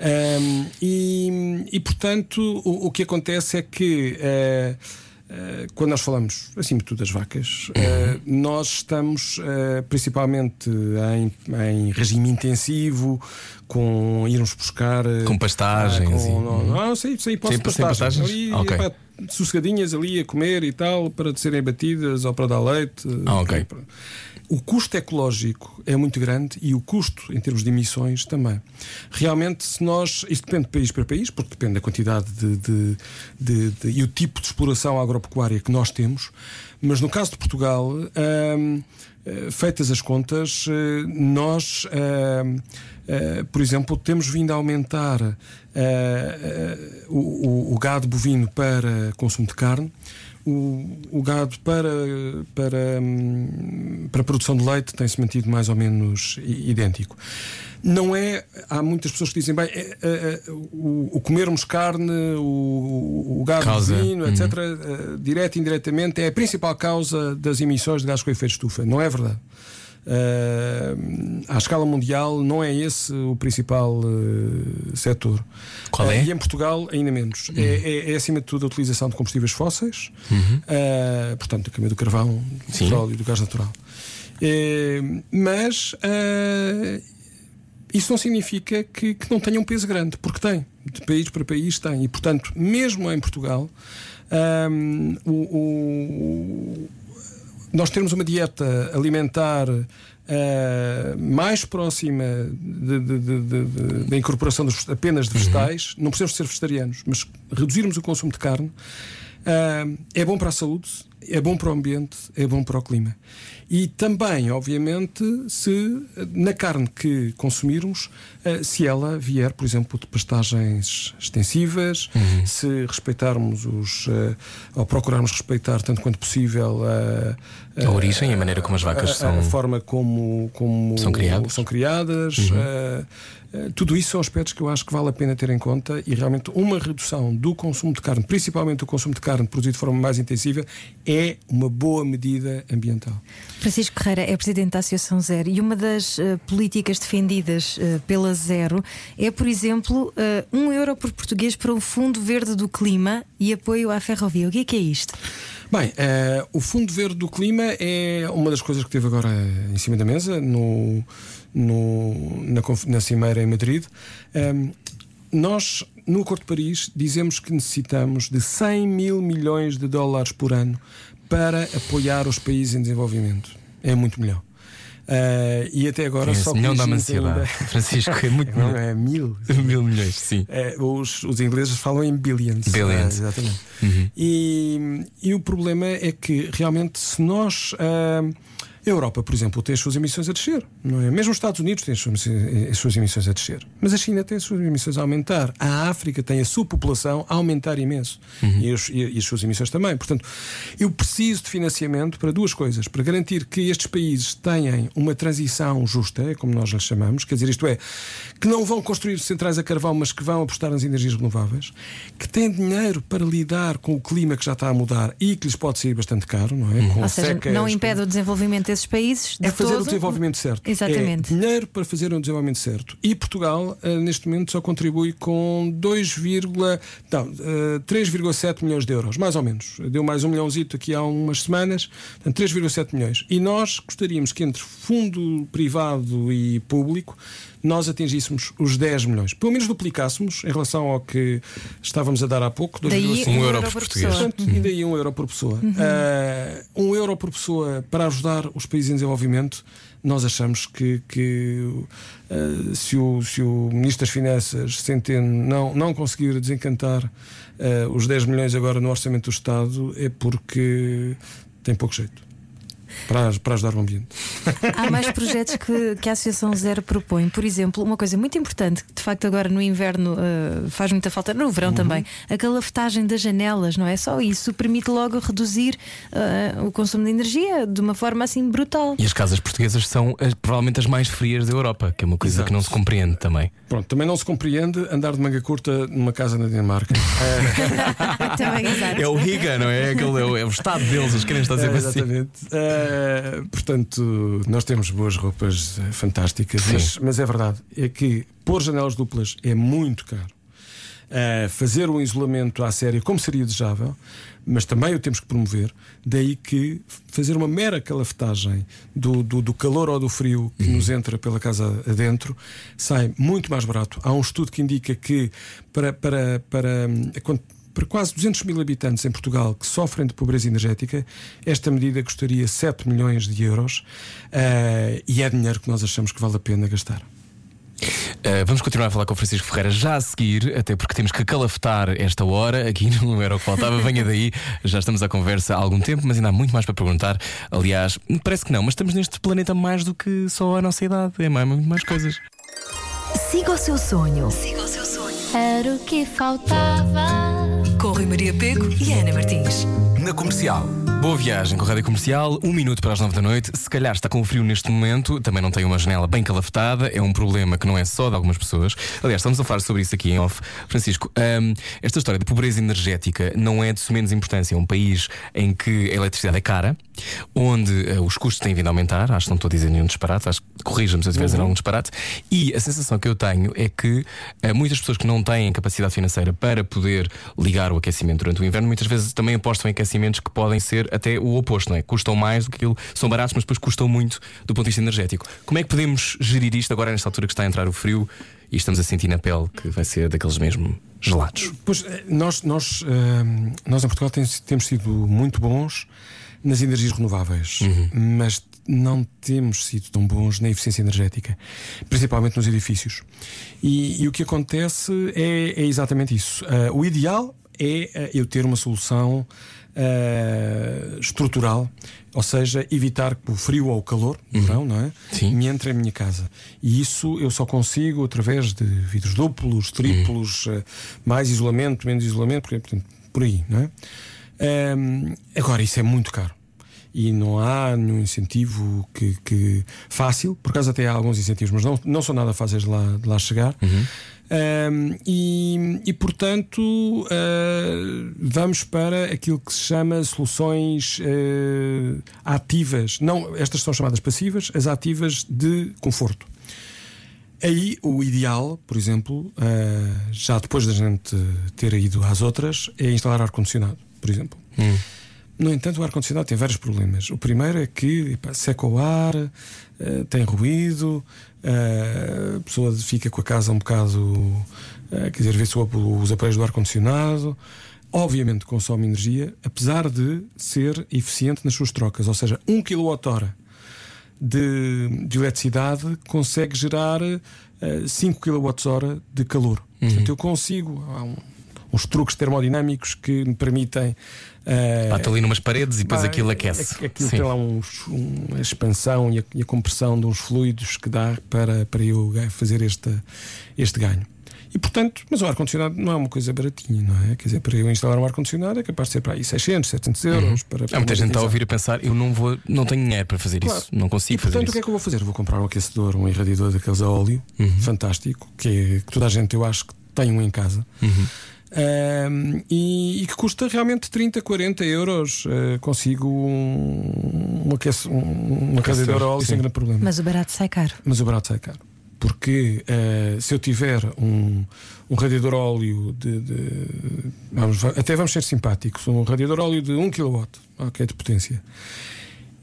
Um, e, e, portanto, o, o, que acontece é que. Uh, Uh, quando nós falamos, acima de tudo, das vacas, uh, nós estamos uh, principalmente em, em, regime intensivo, com irmos buscar. com pastagens. Com, e... não, não, sei, sei, posso Sempre pastagens. Ali, okay. pá, sossegadinhas ali a comer e tal, para serem batidas ou para dar leite. Ah, ok. Para, o custo ecológico é muito grande e o custo em termos de emissões também. Realmente, se nós. Isto depende de país para país, porque depende da quantidade de, de, de, de e o tipo de exploração agropecuária que nós temos, mas no caso de Portugal. Hum, eh, feitas as contas, eh, nós, eh, por exemplo, temos vindo a aumentar o, gado bovino para consumo de carne o, o gado para, para, hum, para a produção de leite tem-se mantido mais ou menos idêntico. Não é. Há muitas pessoas que dizem, bem, é, é, é, o, o, comermos carne, o, o gado causa. etc., uhum. uh, direto e indiretamente, é a principal causa das emissões de gases com efeito de estufa. Não é verdade. Uh, à escala mundial não é esse o principal uh, setor. Qual é? Uh, e em Portugal ainda menos. Uhum. É, é, é, acima de tudo a utilização de combustíveis fósseis, uhum. portanto, a caminho do carvão, do petróleo e do gás natural. mas isso não significa que, que, não tenha um peso grande, porque tem, de país para país tem. E, portanto, mesmo em Portugal, um, o, o nós termos uma dieta alimentar uh, mais próxima da incorporação dos, apenas de vegetais, uhum. não precisamos ser vegetarianos, mas reduzirmos o consumo de carne uh, é bom para a saúde, é bom para o ambiente, é bom para o clima. E também, obviamente, se na carne que consumirmos, se ela vier, por exemplo, de pastagens extensivas, uhum. se respeitarmos os. Eh, ou procurarmos respeitar tanto quanto possível a, a, a origem e a maneira como as vacas a, são. A forma como, como são criadas. São criadas uhum. uh, tudo isso são aspectos que eu acho que vale a pena ter em conta e realmente uma redução do consumo de carne, principalmente o consumo de carne produzido de forma mais intensiva, é uma boa medida ambiental. Francisco Carreira é presidente da Associação Zero e uma das uh, políticas defendidas uh, pela Zero é, por exemplo, uh, um euro por português para o Fundo Verde do Clima e apoio à ferrovia. O que é que é isto? Bem, o Fundo Verde do Clima é uma das coisas que teve agora em cima da mesa no no, na, na Cimeira em Madrid. Um, nós, no Acordo de Paris, dizemos que necessitamos de 100 mil milhões de dólares por ano para apoiar os países em desenvolvimento. É muito melhor. Uh, e até agora Sim, só milhão dá ansiedade. Ainda... [LAUGHS] Francisco, é muito [LAUGHS] Não, é mil. [LAUGHS] mil milhões, sim. Uh, os, os ingleses falam em billions. Billions. Uh, exatamente. Uhum. E, e o problema é que realmente se nós a Europa, por exemplo, tem as suas emissões a descer, não é? Mesmo os Estados Unidos têm as suas, as suas emissões a descer. Mas a China tem as suas emissões a aumentar. A África tem a sua população a aumentar imenso. Uhum. E, os, e, as suas emissões também. Portanto, eu preciso de financiamento para duas coisas. Para garantir que estes países tenham uma transição justa, é como nós lhes chamamos, quer dizer, isto é, que não vão construir centrais a carvão, mas que vão apostar nas energias renováveis, que têm dinheiro para lidar com o clima que já está a mudar e que lhes pode sair bastante caro, não é? Uhum. Ou seja, não impede o desenvolvimento desses países. De é fazer todo... o desenvolvimento certo. Exatamente. É dinheiro para fazer o desenvolvimento certo. E Portugal, uh, neste momento, só contribui com 2, não, uh, 3,7 milhões de euros, mais ou menos. Deu mais um milhãozito aqui há umas semanas, portanto, 3,7 milhões. E nós gostaríamos que entre fundo privado e público nós atingíssemos os 10 milhões. Pelo menos duplicássemos em relação ao que estávamos a dar há pouco. Daí um, um euro por português. Portanto, uhum. E daí um euro por pessoa. Uhum. Uh, um euro por pessoa para ajudar os países em desenvolvimento. Nós achamos que, que uh, se, o, se o Ministro das Finanças, Centeno, não, não conseguir desencantar uh, os 10 milhões agora no Orçamento do Estado, é porque tem pouco jeito. Para, para ajudar o ambiente. Há mais projetos que, que a Associação Zero propõe. Por exemplo, uma coisa muito importante, que de facto agora no inverno uh, faz muita falta, no verão uhum. também, a calafetagem das janelas, não é? Só isso permite logo reduzir uh, o consumo de energia de uma forma assim brutal. E as casas portuguesas são as, provavelmente as mais frias da Europa, que é uma coisa Exato. que não se compreende também. Pronto, também não se compreende andar de manga curta numa casa na Dinamarca. [LAUGHS] é o Riga, não é? Aquele, é, o, é o estado deles, eles querem estar sempre é, exatamente. assim. Uh, portanto, nós temos boas roupas eh, fantásticas, mas, mas, é verdade, é que pôr janelas duplas é muito caro. Uh, fazer um isolamento à séria, como seria desejável, mas também o temos que promover. Daí que fazer uma mera calafetagem do, do, do calor ou do frio que uhum. nos entra pela casa adentro sai muito mais barato. Há um estudo que indica que para, para, para, para quase 200 mil habitantes em Portugal que sofrem de pobreza energética, esta medida custaria 7 milhões de euros uh, e é dinheiro que nós achamos que vale a pena gastar. Uh, vamos continuar a falar com o Francisco Ferreira já a seguir, até porque temos que calafetar esta hora. Aqui [LAUGHS] não era o que faltava, venha daí. Já estamos à conversa há algum tempo, mas ainda há muito mais para perguntar. Aliás, parece que não, mas estamos neste planeta mais do que só a nossa idade. É mais, muito mais coisas. Siga o seu sonho. Siga o seu sonho. Era o que faltava. Com Rui Maria Pego e Ana Martins. Comercial. Boa viagem com a Rádio Comercial, um minuto para as nove da noite. Se calhar está com frio neste momento, também não tem uma janela bem calafetada, é um problema que não é só de algumas pessoas. Aliás, estamos a falar sobre isso aqui em off. Francisco, um, esta história de pobreza energética não é de menos importância. É um país em que a eletricidade é cara, onde uh, os custos têm vindo a aumentar. Acho que não estou a dizer nenhum disparate, acho que corrija-me se eu estiver a dizer uhum. algum disparate. E a sensação que eu tenho é que uh, muitas pessoas que não têm capacidade financeira para poder ligar o aquecimento durante o inverno, muitas vezes também apostam em aquecimentos que podem ser até o oposto, não é? Custam mais do que aquilo, são baratos, mas depois custam muito do ponto de vista energético. Como é que podemos gerir isto agora, nesta altura que está a entrar o frio e estamos a sentir na pele que vai ser daqueles mesmo gelados? Pois, eh, nós, nós, uh, nós em Portugal temos, temos sido muito bons nas energias renováveis, uhum. mas não temos sido tão bons na eficiência energética, principalmente nos edifícios. E, e o que acontece é, é exatamente isso. Uh, o ideal é eu ter uma solução uh, estrutural, ou seja, evitar que o frio ou o calor, uhum. verão, não é? Sim. Me entre em minha casa. E isso eu só consigo através de vidros duplos, triplos, uhum. uh, mais isolamento, menos isolamento, porque, portanto, por aí, não é? Um, agora, isso é muito caro e não há nenhum incentivo que, que, fácil, por acaso até há alguns incentivos, mas não, não são nada fáceis de lá, de lá chegar. Uhum. Um, e, e, portanto, uh, vamos para aquilo que se chama soluções uh, ativas. Não, estas são chamadas passivas, as ativas de conforto. Aí o ideal, por exemplo, uh, já depois da gente ter ido às outras, é instalar ar-condicionado, por exemplo. Hum. No entanto, o ar-condicionado tem vários problemas. O primeiro é que epa, seca o ar, uh, tem ruído, a pessoa fica com a casa um bocado. Uh, quer dizer, vê-se os aparelhos do ar-condicionado. Obviamente consome energia, apesar de ser eficiente nas suas trocas. Ou seja, 1 kWh de, de eletricidade consegue gerar uh, 5 kWh de calor. Uhum. Portanto, eu consigo. Há um, uns truques termodinâmicos que me permitem. Uh, Bate ali numas paredes e depois aquilo aquece. Aquilo Sim. tem lá uns, uma expansão e a, e a, compressão de uns fluidos que dá para, para eu fazer este, este ganho. E portanto, mas o ar-condicionado não é uma coisa baratinha, não é? Quer dizer, para eu instalar um ar-condicionado é capaz de ser para aí 600, 700 euros. Uhum. Para, para Há muita gente está a ouvir a pensar, eu não vou, não tenho dinheiro para fazer claro. isso, não consigo e, portanto, fazer isso. o que é que eu vou fazer? Vou comprar um aquecedor, um irradiador daqueles a óleo, uhum. fantástico, que, é, que toda a gente eu acho que tem um em casa. Uhum. Um, e, e, que custa realmente 30, 40 euros. Uh, consigo um, um, casa de euro sem grande problema. Mas o barato sai caro. Mas o barato sai caro. Porque uh, se eu tiver um, um radiador óleo de, de, vamos, até vamos ser simpáticos, um radiador óleo de 1 kW okay, de potência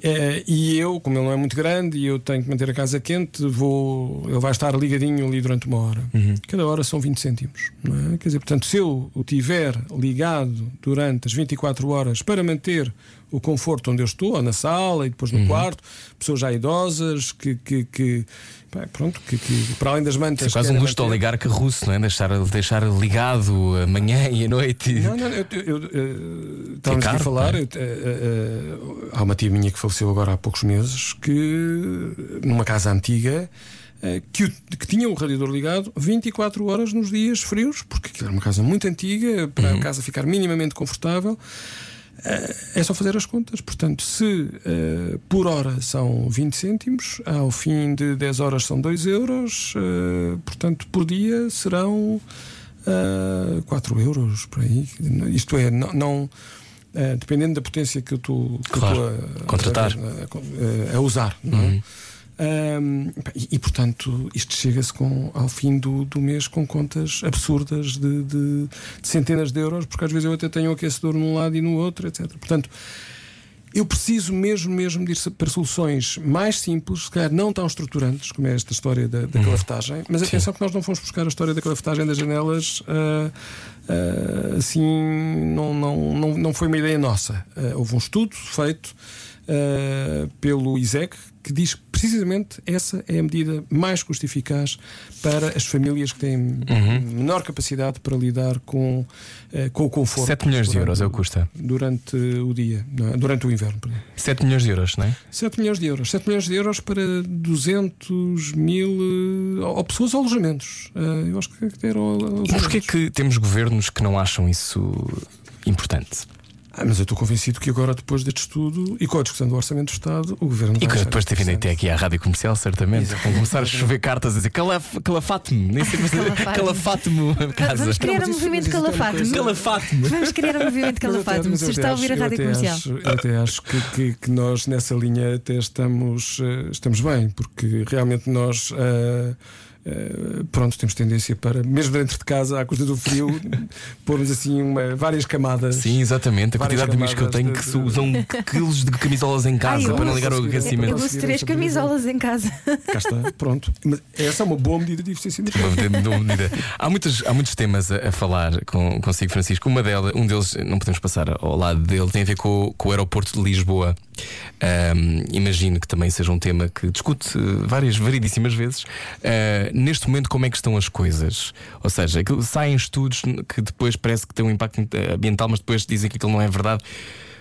é, e eu, como ele não é muito grande e eu tenho que manter a casa quente, vou, ele vai estar ligadinho ali durante uma hora. Uhum. Cada hora são 20 cêntimos. É? Quer dizer, portanto, se eu o tiver ligado durante as 24 horas para manter o conforto onde eu estou, ou na sala e depois no Uhum. quarto, pessoas já idosas que, que, que, pá, pronto, que, que para além das mantas. É quase um luxo oligarca russo, não é? Deixar, deixar ligado amanhã e à noite. Não, não, eu, eu, eu, eh, estávamos É aqui a falar. é? eu, eh, eh, há uma tia minha que faleceu agora há poucos meses que, numa casa antiga, que, que tinha o radiador ligado 24 horas nos dias frios, porque aquilo era uma casa muito antiga, para Uhum. a casa ficar minimamente confortável. Eh, É só fazer as contas. Portanto, se eh, por hora são 20 cêntimos, ao fim de 10 horas são 2 euros, eh, portanto, por dia serão uh, 4 euros por aí. Isto é, não. não, eh, dependendo da potência que eu estou Claro. a, Contratar. Uhum. a, a- a usar, não é? Um, e, e, portanto, isto chega-se ao fim do, do mês com contas absurdas de, de- de centenas de euros, porque às vezes eu até tenho o aquecedor num lado e no outro, etc. Portanto, eu preciso mesmo, mesmo de ir para soluções mais simples, se calhar não tão estruturantes, como é esta história da, da calafetagem. Mas atenção que nós não fomos buscar a história da calafetagem das janelas ah, ah, assim, não, não, não, não foi uma ideia nossa. Ah, houve um estudo feito ah, pelo ISEC que diz que precisamente essa é a medida mais custo-eficaz para as famílias que têm menor capacidade para lidar com, ah, com o conforto. 7 milhões de euros é o custa. Durante o dia, é? durante o inverno. perdão. 7 milhões de euros, não é? 7 milhões de euros. 7 milhões de euros para 200 mil eh, ou pessoas ou alojamentos. Eh, eu acho que alojamentos. Mas porquê que temos governos que não acham isso importante? Ah, mas eu estou convencido que agora, depois deste estudo e com a discussão do Orçamento do Estado, o Governo E vai que depois de terem interessante. até aqui à rádio comercial, certamente. Vão começar a chover cartas a dizer "Calaf- calafate-me, nem sei fazer Calafate-me. calafate-me casa. Vamos criar um movimento mas isso uma calafate. coisa- Calafate-me. Vamos criar um movimento [LAUGHS] Mas eu até- calafate. mas Se está a ouvir a rádio até comercial. acho- eu até acho que, que- que nós nessa linha até estamos, eh, estamos bem, porque realmente nós. eh, eh, pronto, temos tendência para, mesmo dentro de casa, à custa do frio, [LAUGHS] pormos assim uma- várias camadas. Sim, exatamente. A quantidade de amigos que eu tenho que de- se usam [LAUGHS] quilos de camisolas em casa Ai, para não ligar o aquecimento. Eu uso três camisolas em casa. Cá está, pronto. Mas essa é uma boa medida de eficiência energética. Há, muitos, há muitos temas a, a falar com, consigo, Francisco. Uma delas, um deles, não podemos passar ao lado dele, tem a ver com, o- com o aeroporto de Lisboa. Ahm, imagino que também seja um tema que discute eh, várias, variedíssimas vezes. Ah, neste momento, como é que estão as coisas? Ou seja, aquilo- saem estudos que depois parece que têm um impacto ambiental, mas depois dizem que aquilo não é verdade.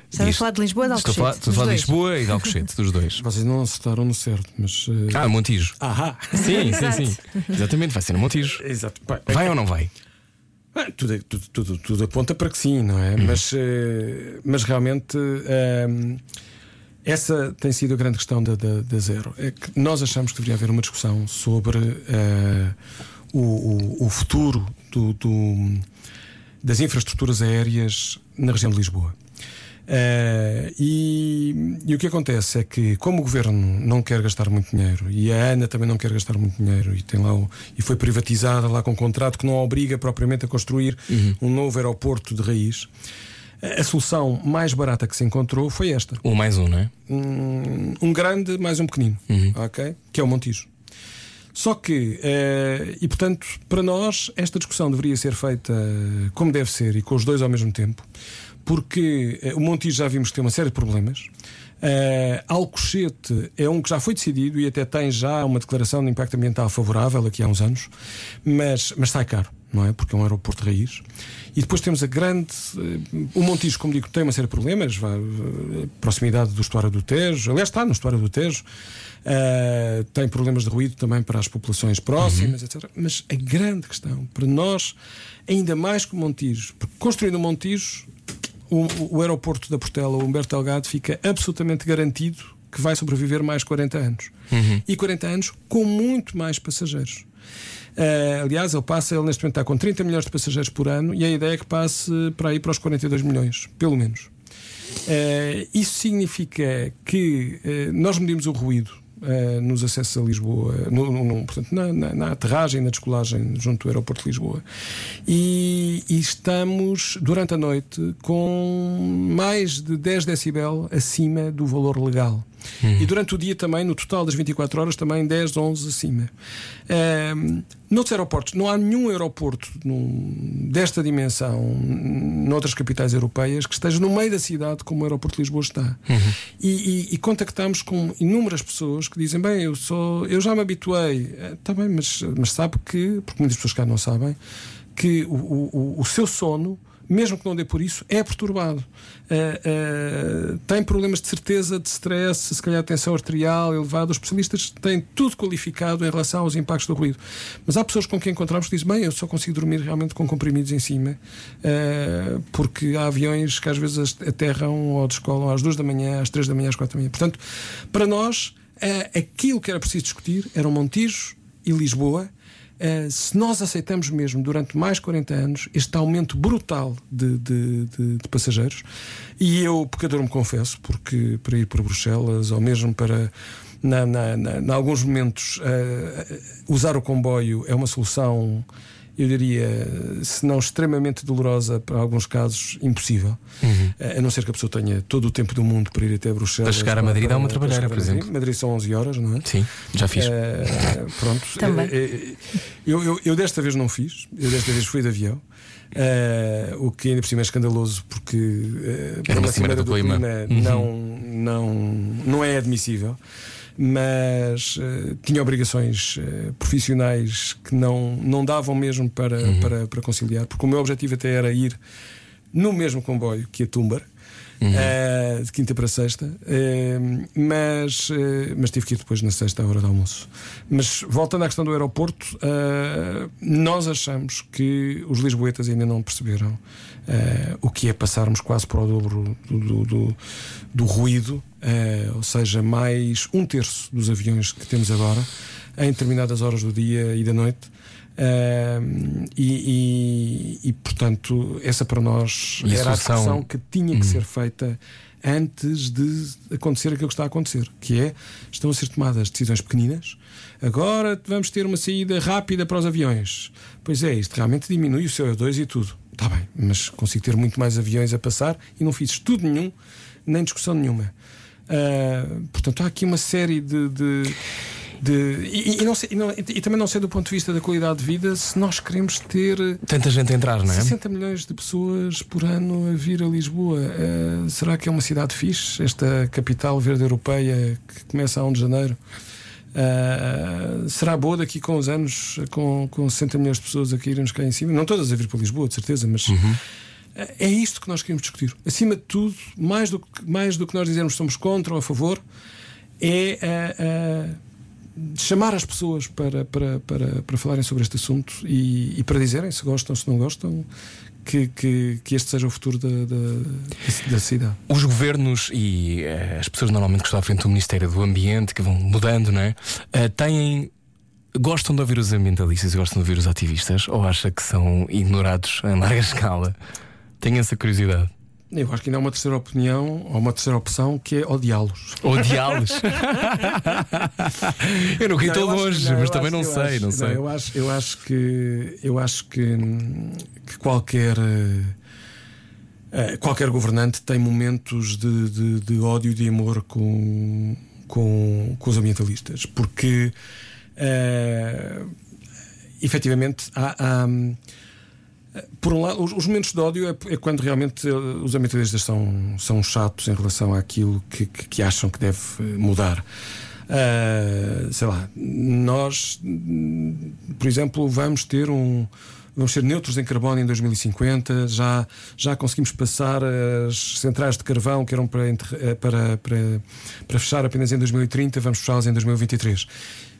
Estás a falar de Lisboa ou de Estou a falar, Alcochete? estou a falar de. Lisboa e de Alcochete, dos dois. [LAUGHS] Vocês não acertaram no certo, mas. eh, Ah, Montijo. Ahá! Sim, sim, sim. Exatamente, vai ser no Montijo. Exato. Pá, Vai ou não vai? Ah, tudo, é- tudo, tudo, tudo aponta para que sim, não é? Mas, eh, mas realmente ehm, essa tem sido a grande questão da, da, da Zero. É que nós achamos que deveria haver uma discussão sobre eh, o, o, o futuro do, do- das infraestruturas aéreas na região de Lisboa. Eh, e, e o que acontece é que, como o governo não quer gastar muito dinheiro e a ANA também não quer gastar muito dinheiro e, tem lá o- e foi privatizada lá com um contrato que não a obriga propriamente a construir um novo aeroporto de raiz, a, solução mais barata que se encontrou foi esta: Um mais um, não é? um, um grande mais um pequenino, ok? Que é o Montijo. Só que, eh, e portanto, para nós, esta discussão deveria ser feita eh, como deve ser e com os dois ao mesmo tempo, porque eh, o Montijo já vimos que tem uma série de problemas. Eh, Alcochete é um que já foi decidido e até tem já uma declaração de impacto ambiental favorável aqui há uns anos, mas, mas sai caro, não é? Porque é um aeroporto de raiz. E depois temos a grande. eh, O Montijo, como digo, tem uma série de problemas, vá, eh, proximidade do estuário do Tejo, aliás, está no estuário do Tejo, tem problemas de ruído também para as populações próximas, etc. Mas a grande questão, para nós, ainda mais que o Montijo, porque construindo o Montijo, o, o aeroporto da Portela, o Humberto Delgado, fica absolutamente garantido que vai sobreviver mais 40 anos. E 40 anos com muito mais passageiros. Eh, aliás, ele passa, ele neste momento está com 30 milhões de passageiros por ano e a ideia é que passe para aí para os 42 milhões, pelo menos. Eh, isso significa que eh, nós medimos o ruído eh, nos acessos a Lisboa, no, no- no- portanto, na, na, na aterragem na descolagem junto do aeroporto de Lisboa. E, e estamos, durante a noite, com mais de 10 decibel acima do valor legal. E durante o dia também, no total das 24 horas, também 10, 11 acima. Um, noutros aeroportos, não há nenhum aeroporto num, desta dimensão, noutras capitais europeias, que esteja no meio da cidade como o aeroporto de Lisboa está. E, e, e contactamos com inúmeras pessoas que dizem: Bem, eu, sou, eu já me habituei. Está bem, mas, mas sabe que, porque muitas pessoas cá não sabem, que o, o, o seu sono mesmo que não dê por isso, é perturbado. Uh, tem problemas de certeza, de stress, se calhar tensão arterial elevada. Os especialistas têm tudo qualificado em relação aos impactos do ruído. Mas há pessoas com quem encontramos que dizem: bem, eu só consigo dormir realmente com comprimidos em cima, uh, porque há aviões que às vezes aterram ou descolam às duas da manhã, às três da manhã, às quatro da manhã. Portanto, para nós, aquilo que era preciso discutir eram Montijo e Lisboa Uh, se nós aceitamos mesmo durante mais 40 anos este aumento brutal de, de, de, de passageiros, e eu, pecador, me confesso, porque para ir para Bruxelas ou mesmo para. Na, na, na, na alguns momentos, uh, usar o comboio é uma solução eu diria, se não extremamente dolorosa, para alguns casos, impossível. Uhum. A não ser que a pessoa tenha todo o tempo do mundo para ir até Bruxelas. Para chegar a Madrid dá uma trabalheira, por exemplo. Madrid são 11 horas, não é? Sim, já fiz. Uh, pronto. Também. Eu, eu, eu, desta vez não fiz, eu desta vez fui de avião. Uh, o que ainda por cima é escandaloso porque uh, para uma cimeira do, do clima, clima uhum. não, não, não é admissível mas uh, tinha obrigações uh, profissionais que não, não davam mesmo para, uhum. para, para conciliar, porque o meu objetivo até era ir no mesmo comboio que a Tumbar. Uhum. Uh, de quinta para sexta, uh, mas, uh, mas tive que ir depois na sexta hora do almoço. Mas voltando à questão do aeroporto, nós achamos que os lisboetas ainda não perceberam o que é passarmos quase para o dobro do, do, do, do ruído, ou seja, mais um terço dos aviões que temos agora em determinadas horas do dia e da noite. Uh, e, e, e, portanto, essa para nós e era a, discussão que tinha que hum. ser feita antes de acontecer aquilo que está a acontecer, que é estão a ser tomadas decisões pequeninas. Agora vamos ter uma saída rápida para os aviões. Pois é, isto realmente diminui o CO2 e tudo. Está bem, mas consigo ter muito mais aviões a passar e não fiz estudo nenhum, nem discussão nenhuma. Uh, portanto, há aqui uma série de, de de, e, e, não sei, e, não, e, também não sei do ponto de vista da qualidade de vida se nós queremos ter tanta gente a entrar, não é? 60 milhões de pessoas por ano a vir a Lisboa. Uh, será que é uma cidade fixe? Esta capital verde europeia que começa a 1 de janeiro. Uh, será boa daqui com os anos, com, com 60 milhões de pessoas a caírem-nos cá em cima? Não todas a vir para Lisboa, de certeza, mas. Uhum. É isto que nós queremos discutir. Acima de tudo, mais do que, mais do que nós dizermos somos contra ou a favor, é chamar as pessoas para, para, para, para falarem sobre este assunto e, e para dizerem se gostam, se não gostam, que, que, que, este seja o futuro da, da, da, cidade. Os governos e uh, as pessoas normalmente que estão à frente do Ministério do Ambiente, que vão mudando, não é? Uh, têm. Gostam de ouvir os ambientalistas e gostam de ouvir os ativistas? Ou acha que são ignorados em larga [LAUGHS] escala? Tenho essa curiosidade. Eu acho que ainda há uma terceira opinião ou uma terceira opção que é odiá-los. Odiá-los? [LAUGHS] eu não estou longe, não, mas também não sei, acho, não sei. Não, eu, acho, eu acho que eu acho que, que qualquer uh, qualquer governante tem momentos de, de, de ódio e de amor com, com, com os ambientalistas, porque uh, efetivamente há, há por um lado, os, os momentos de ódio é, é, quando realmente eh, os ambientalistas são, são chatos em relação àquilo que, que, que acham que deve eh, mudar. Uh, sei lá, nós, por exemplo, vamos ter um. Vamos ser neutros em carbono em 2050. Já, já conseguimos passar as centrais de carvão que eram para, eh, para, para, para fechar apenas em 2030. Vamos fechá-las em 2023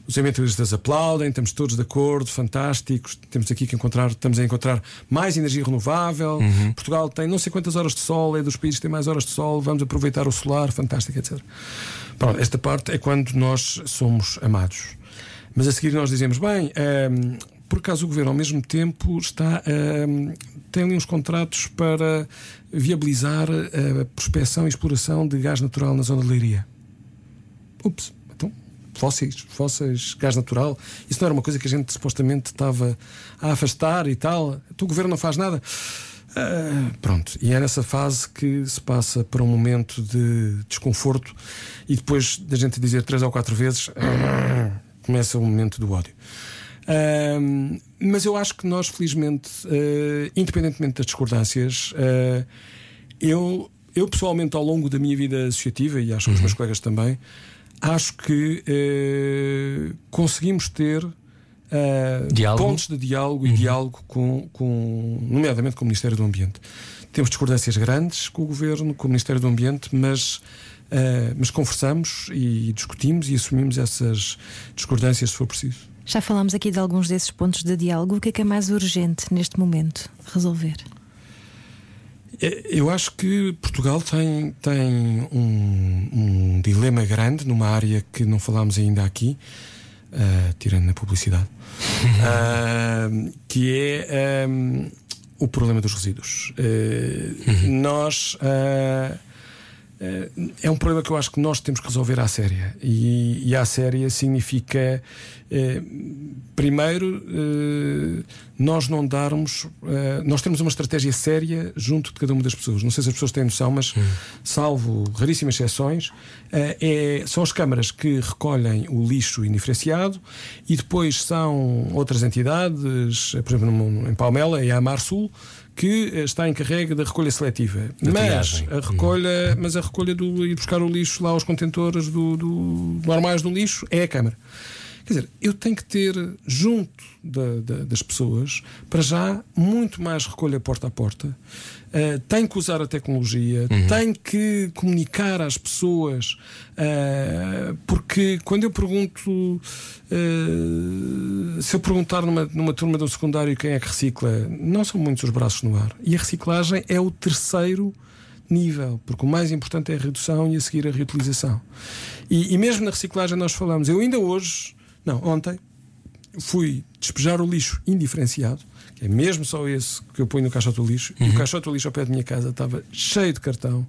os ambientalistas aplaudem, estamos todos de acordo, fantásticos. Temos aqui que encontrar, estamos a encontrar mais energia renovável. Uhum. Portugal tem não sei quantas horas de sol, é dos países que têm mais horas de sol, vamos aproveitar o solar, fantástico, etc. Pronto, esta parte é quando nós somos amados. Mas a seguir nós dizemos, bem, um, por acaso o governo ao mesmo tempo está um, tem ali uns contratos para viabilizar a prospecção e exploração de gás natural na zona de Leiria. Ups fósseis, fósseis, gás natural. Isso não era uma coisa que a gente supostamente estava a afastar e tal. Então o governo não faz nada. Ah, pronto, e é nessa fase que se passa para um momento de desconforto e depois da gente dizer três ou quatro vezes [COUGHS] começa o momento do ódio. Ah, mas eu acho que nós, felizmente, ah, independentemente das discordâncias, eu, eu pessoalmente, ao longo da minha vida associativa, e acho que os meus colegas também, acho que eh, conseguimos ter eh, pontos de diálogo e diálogo com, com, nomeadamente com o Ministério do Ambiente. Temos discordâncias grandes com o Governo, com o Ministério do Ambiente, mas, eh, mas conversamos e discutimos e assumimos essas discordâncias se for preciso. Já falámos aqui de alguns desses pontos de diálogo. O que é que é mais urgente neste momento resolver? É, Eu acho que Portugal tem, tem um, um dilema grande numa área que não falámos ainda aqui, ah, tirando na publicidade, [LAUGHS] ah, que é ah, o problema dos resíduos. Ah, Nós. Eh, é um problema que eu acho que nós temos que resolver à séria. E, e à séria significa, eh, primeiro, eh, nós não darmos. eh, nós temos uma estratégia séria junto de cada uma das pessoas. Não sei se as pessoas têm noção, mas, salvo raríssimas exceções, é- são as câmaras que recolhem o lixo indiferenciado e depois são outras entidades, por exemplo, em Palmela, é a Amar Sul que eh, está encarregue da recolha seletiva. Da mas triagem. a recolha, mas a recolha do ir buscar o lixo lá aos contentores do, do, normais do lixo é a Câmara. Quer dizer, eu tenho que ter junto da- da- das pessoas, para já, muito mais recolha porta a porta. Uh, tenho que usar a tecnologia, tenho que comunicar às pessoas, uh, porque quando eu pergunto, uh, se eu perguntar numa, numa turma do secundário quem é que recicla, não são muitos os braços no ar. E a reciclagem é o terceiro nível, porque o mais importante é a redução e a seguir a reutilização. E, e mesmo na reciclagem nós falamos, eu ainda hoje, não, ontem, fui despejar o lixo indiferenciado, que é mesmo só esse que eu ponho no caixote do lixo, e o caixote do lixo ao pé da minha casa estava cheio de cartão,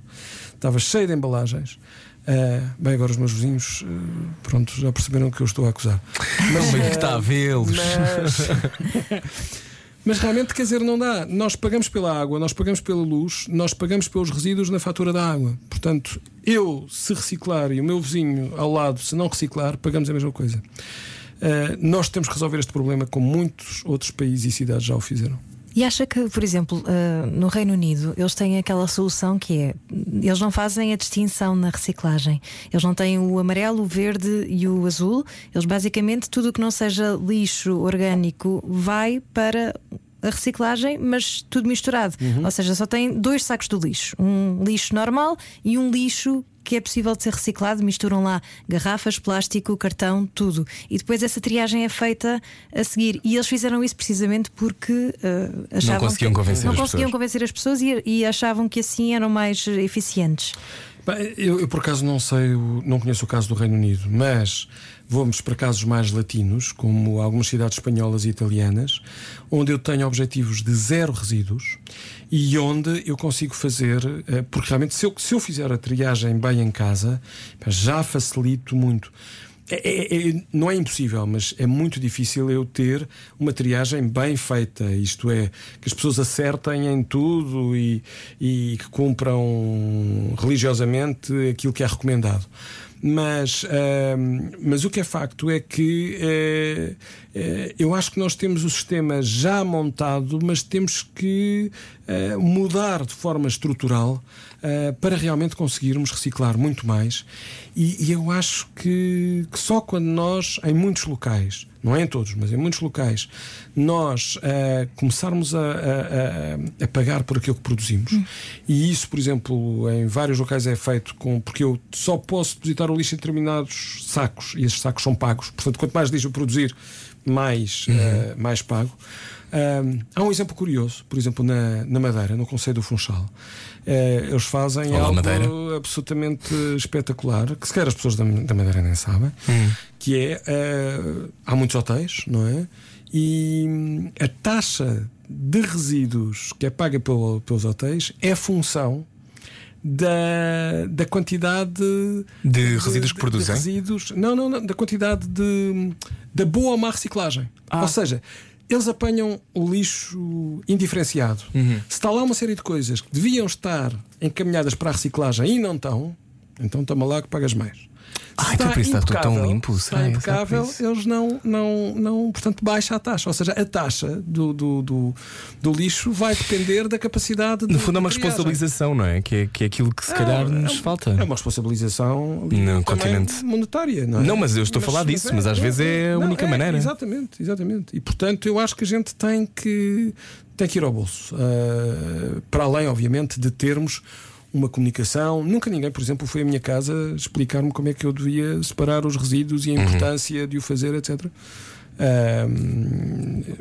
estava cheio de embalagens. Ah, bem, agora os meus vizinhos, ah, pronto, já perceberam que eu estou a acusar. [LAUGHS] Mas bem que está a vê-los. Mas, [LAUGHS] mas realmente, quer dizer, não dá. Nós pagamos pela água, nós pagamos pela luz, nós pagamos pelos resíduos na fatura da água. Portanto, eu, se reciclar e o meu vizinho ao lado, se não reciclar, pagamos a mesma coisa. Ah, nós temos que resolver este problema como muitos outros países e cidades já o fizeram. E acha que, por exemplo, ah, no Reino Unido, eles têm aquela solução que é: eles não fazem a distinção na reciclagem. Eles não têm o amarelo, o verde e o azul. Eles basicamente tudo o que não seja lixo orgânico vai para a reciclagem, mas tudo misturado. Ou seja, só tem dois sacos do lixo: um lixo normal e um lixo que é possível de ser reciclado, misturam lá garrafas, plástico, cartão, tudo. E depois essa triagem é feita a seguir. E eles fizeram isso precisamente porque ah, achavam conseguiam que- convencer não as conseguiam convencer as pessoas e, e achavam que assim eram mais eficientes. Bem, eu, eu, por acaso não sei, não conheço o caso do Reino Unido, mas vamos para casos mais latinos, como algumas cidades espanholas e italianas, onde eu tenho objetivos de zero resíduos e onde eu consigo fazer, eh, porque realmente se eu, se eu fizer a triagem bem em casa, já facilito muito. É- é- é- não é impossível, mas é muito difícil eu ter uma triagem bem feita, isto é, que as pessoas acertem em tudo e, e que cumpram religiosamente aquilo que é recomendado. Mas, ahm, mas o que é facto é que eh, eu acho que nós temos o sistema já montado, mas temos que eh, mudar de forma estrutural eh, para realmente conseguirmos reciclar muito mais. E, e eu acho que, que só quando nós, em muitos locais, não é em todos, mas em muitos locais, nós eh, começarmos a, a- a- a pagar por aquilo que produzimos, e isso, por exemplo, em vários locais é feito com. porque eu só posso depositar o lixo em determinados sacos, e esses sacos são pagos, portanto, quanto mais lixo eu produzir, mais, eh, mais pago. Ahm, há um exemplo curioso, por exemplo, na, na Madeira, no Conselho do Funchal. Eh, eles fazem Olá, algo Madeira. absolutamente espetacular, que sequer as pessoas da, da Madeira nem sabem, que é eh, há muitos hotéis, não é? E hum, a taxa de resíduos que é paga pelo- pelos hotéis é função da, da quantidade De resíduos que produzem? resíduos, não, não, não, da quantidade de da boa ou má reciclagem. Ah. Ou seja, eles apanham o lixo indiferenciado. Uhum. Se está lá uma série de coisas que deviam estar encaminhadas para a reciclagem e não estão, então toma lá que pagas mais. Ah, então por isso está tudo tão impecável, limpo, Está impecável, eles não, não, não, portanto, baixa a taxa. Ou seja, a taxa do, do, do, do lixo vai depender da capacidade de. No fundo é uma responsabilização, não é? Que é, que é aquilo que se calhar É, nos é, falta. É uma responsabilização No continente. monetária, não é? Não, mas eu estou a falar disso, mas às vezes é a única maneira. Exatamente, exatamente. E portanto eu acho que a gente tem que, tem que ir ao bolso. Ah, para além, obviamente, de termos uma comunicação. Nunca ninguém, por exemplo, foi à minha casa explicar-me como é que eu devia separar os resíduos e a Uhum. importância de o fazer, etc.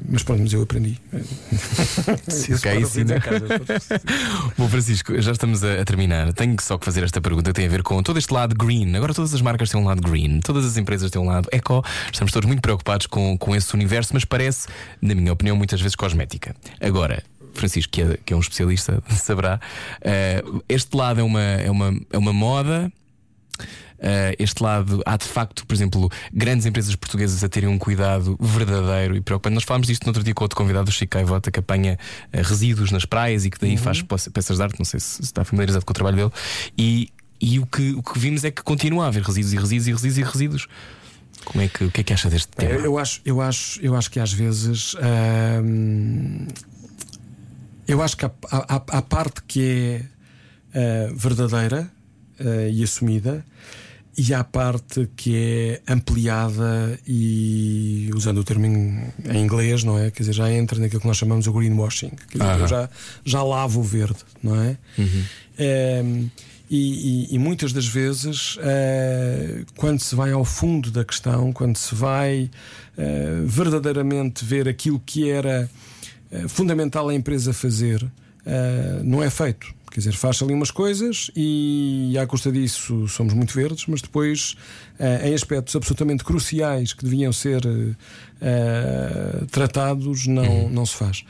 Mas pronto, mas eu aprendi. [LAUGHS] Se Isso cá para ensina. a casa. [LAUGHS] Bom, Francisco, já estamos a, a terminar. Tenho só que fazer esta pergunta que tem a ver com todo este lado green. Agora todas as marcas têm um lado green, todas as empresas têm um lado eco. Estamos todos muito preocupados com, com esse universo, mas parece, na minha opinião, muitas vezes cosmética. Agora. Francisco, que é, que é um especialista, [LAUGHS] saberá. eh, este lado é uma, é uma, é uma moda. Uh, este lado, há de facto, por exemplo, grandes empresas portuguesas a terem um cuidado verdadeiro e preocupante. Nós falámos disto no outro dia com outro convidado, o Chico Caivota, que apanha uh, resíduos nas praias e que daí faz pe- peças de arte. Não sei se, se está familiarizado com o trabalho dele. E, e o, que, o que vimos é que continua a haver resíduos e resíduos e resíduos e resíduos. Como é que, o que é que acha deste tema? Eu, eu acho, eu, acho, eu acho que às vezes hum, eu acho que há parte que é ah, verdadeira ah, e assumida e há parte que é ampliada e usando o termo em, inglês, não é? Quer dizer, já entra naquilo que nós chamamos o greenwashing. Quer dizer, eu já, já lavo o verde, não é? Ehm, e, e- e muitas das vezes, eh, quando se vai ao fundo da questão, quando se vai verdadeiramente ver aquilo que era fundamental a empresa fazer, eh, não é feito. Quer dizer, faz ali umas coisas e, à custa disso, somos muito verdes, mas depois, eh, em aspectos absolutamente cruciais que deviam ser eh, eh, tratados, não, não se faz.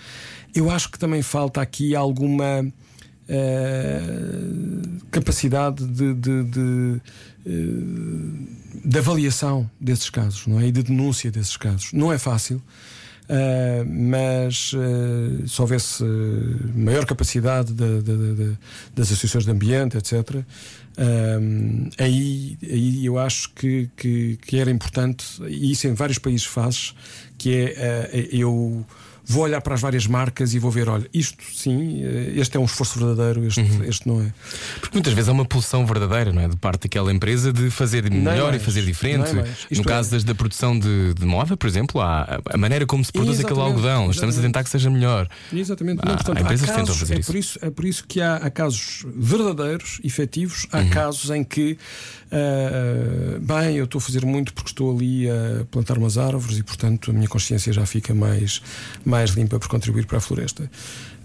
Eu acho que também falta aqui alguma eh, capacidade de, de, de, eh, de avaliação desses casos não é? e de denúncia desses casos. Não é fácil. Uh, mas uh, se houvesse maior capacidade da- da- da- da- das associações de ambiente, etc., um, aí, aí eu acho que, que, que era importante, e isso em vários países fazes, que é uh, eu vou olhar para as várias marcas e vou ver, olha, isto sim, uh, este é um esforço verdadeiro, este, este não é. Porque muitas vezes há uma pulsão verdadeira, não é? De parte daquela empresa de fazer melhor mais, e fazer diferente. No caso é- da produção de, de moda, por exemplo, há a maneira como se produz aquele Exatamente, algodão. Estamos a exatamente. tentar que seja melhor. Exatamente. Há- Não, portanto, há empresas há tentam casos, fazer é isso. Por isso. É por isso que há, há casos verdadeiros, efetivos, Uhum. há casos em que, ah, bem, eu estou a fazer muito porque estou ali a plantar umas árvores e, portanto, a minha consciência já fica mais, mais limpa por contribuir para a floresta.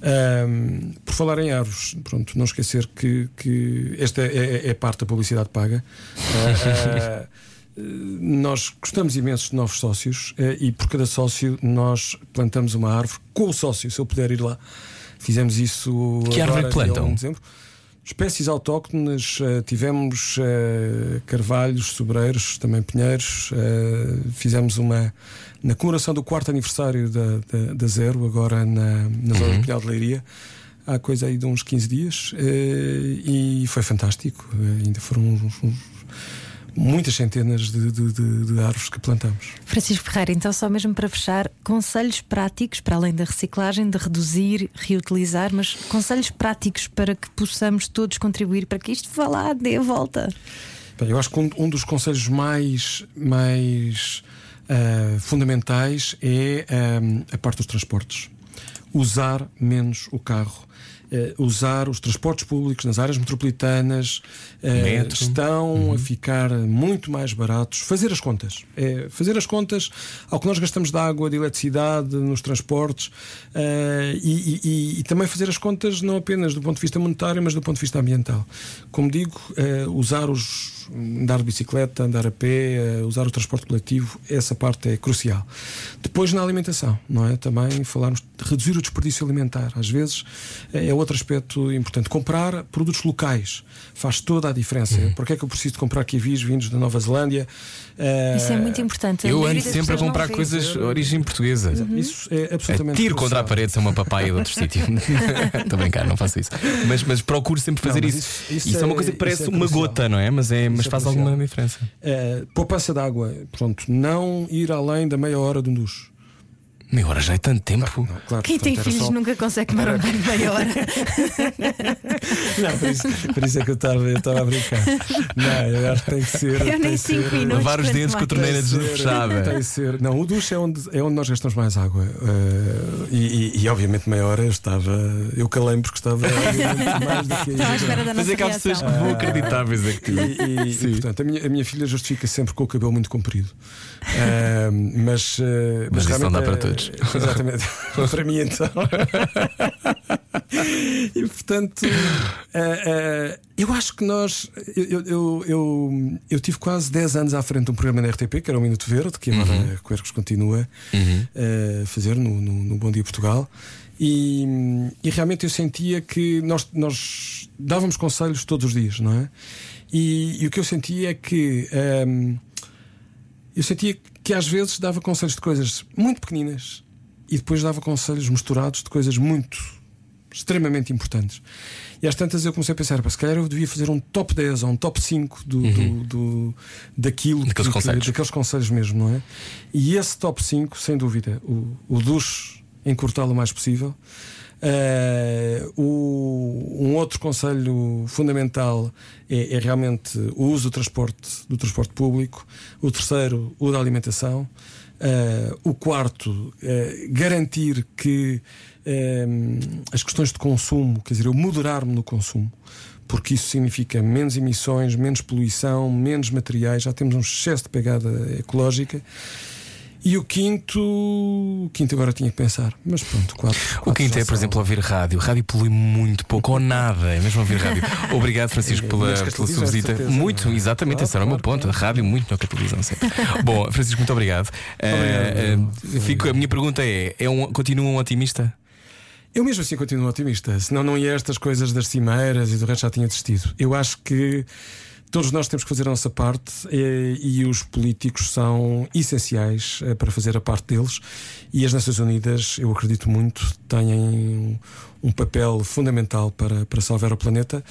Ahm, por falar em árvores, pronto, não esquecer que, que esta é, é- é parte da publicidade paga. Ah, nós gostamos imenso de novos sócios eh, e por cada sócio nós plantamos uma árvore com o sócio, se eu puder ir lá. Fizemos isso. Que árvore é agora, dia plantam? 1 de dezembro. Espécies autóctones, eh, tivemos eh, carvalhos, sobreiros, também pinheiros. fizemos uma. Na comemoração do quarto aniversário da, da, da Zero, agora na, na zona Uhum. do Pinhal de Leiria, há coisa aí de uns 15 dias, eh, e foi fantástico. Eh, ainda foram uns- uns- muitas centenas de, de- de- de árvores que plantamos. Francisco Ferreira, então, só mesmo para fechar, conselhos práticos para além da reciclagem, de reduzir, reutilizar, mas conselhos práticos para que possamos todos contribuir para que isto vá lá, dê a volta. Bem, eu acho que um, um dos conselhos mais, mais ah, fundamentais é ah, a parte dos transportes. Usar menos o carro. eh, usar os transportes públicos nas áreas metropolitanas eh, Metro. estão a ficar muito mais baratos. Fazer as contas. É, fazer as contas ao que nós gastamos de água, de eletricidade, nos transportes eh, e, e- e- também fazer as contas não apenas do ponto de vista monetário, mas do ponto de vista ambiental. Como digo, eh, usar os. Andar de bicicleta, andar a pé, eh, usar o transporte coletivo, essa parte é crucial. Depois na alimentação, não é? Também falarmos de reduzir o desperdício alimentar. Às vezes é outro aspecto importante. Comprar produtos locais faz toda a diferença. Uhum. Porque é que eu preciso de comprar kiwis vindos da Nova Zelândia? Eh, Isso é muito importante. Eu ando sempre a comprar coisas de origem portuguesa. Isso é absolutamente. Tiro contra a parede se é uma papaya de outro [LAUGHS] sítio. [LAUGHS] Estou a brincar, não faço isso. Mas, mas procuro sempre fazer Não, isso. isso- isso Isso, é uma é- coisa que isso parece é uma gota, não é? Mas, é, mas é faz alguma diferença. Eh, poupança de água, pronto, não ir além da meia hora de um duche. Meia hora já é tanto tempo. Não, claro, Quem tem filhos só- nunca consegue tomar um banho de meia hora. [LAUGHS] Não, por isso, por isso é que eu estava a brincar. Não, eu acho que tem que ser. Eu nem que cinco ser- minutos. Lavar os dedos com a torneira Tem que ser- fechada. Tem que ser. Não, o duche é onde, é onde nós gastamos mais água. eh, e, e- e, obviamente meia hora eu estava. Eu calei-me porque estava mais do que Estava à espera da Mas nossa é que há pessoas que vão acreditar, mas é que. E, e- Sim. portanto, a minha, a minha filha justifica sempre com o cabelo muito comprido. Ah, mas, ah, Mas isso não dá para é- todos. Exatamente. [LAUGHS] para mim, então. [LAUGHS] e portanto, ah, ah, eu acho que nós. Eu, eu, eu, eu, tive quase 10 anos à frente de um programa na RTP, que era o Minuto Verde, que agora Uhum. Quercos continua a fazer no, no, no Bom Dia Portugal. E, e realmente eu sentia que nós, nós dávamos conselhos todos os dias, não é? E, e o que eu sentia é que hum, eu sentia que às vezes dava conselhos de coisas muito pequeninas e depois dava conselhos misturados de coisas muito extremamente importantes. E às tantas eu comecei a pensar, "Pá, se calhar eu devia fazer um top 10 ou um top 5 do, do, do- daquilo Daqueles que- conselhos. daqueles conselhos mesmo, não é? E esse top 5, sem dúvida, o, o duche encurtá-lo o mais possível. Eh, o- um outro conselho fundamental é, é realmente o uso do transporte, do transporte público. O terceiro, o da alimentação. Eh, o quarto, eh, garantir que as questões de consumo, quer dizer, eu moderar-me no consumo, porque isso significa menos emissões, menos poluição, menos materiais, já temos um excesso de pegada ecológica. E o quinto, o quinto agora tinha que pensar, mas pronto, quatro. O quatro quinto já é, por são. exemplo, ouvir rádio. Rádio polui muito pouco ou nada, é mesmo ouvir rádio. [LAUGHS] Obrigado, Francisco, pela, pela sua visita. Muito, não é? exatamente, Claro, esse era o meu ponto. A rádio, muito melhor que a televisão sempre. [LAUGHS] Bom, Francisco, muito obrigado. Eh, eh, fico, a minha pergunta é: é um, continua um otimista? Eu mesmo assim continuo otimista, senão não ia estas coisas das cimeiras e do resto já tinha desistido. Eu acho que todos nós temos que fazer a nossa parte eh, e os políticos são essenciais eh, para fazer a parte deles. E as Nações Unidas, eu acredito muito, têm um, papel fundamental para, para salvar o planeta.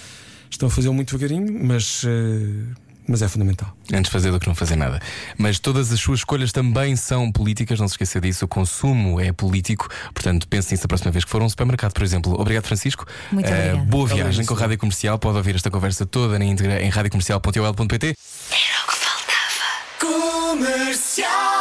Estão a fazê-lo muito devagarinho, mas, eh, mas é fundamental. Antes de fazer do que não fazer nada. Mas todas as suas escolhas também são políticas, não se esqueça disso. O consumo é político, portanto, pense nisso da próxima vez que for a um supermercado, por exemplo. Obrigado, Francisco. Muito Eh, obrigada. boa viagem Obrigado, com a. Rádio Comercial. Pode ouvir esta conversa toda na íntegra em radiocomercial.ol.pt. Era o que faltava. Comercial.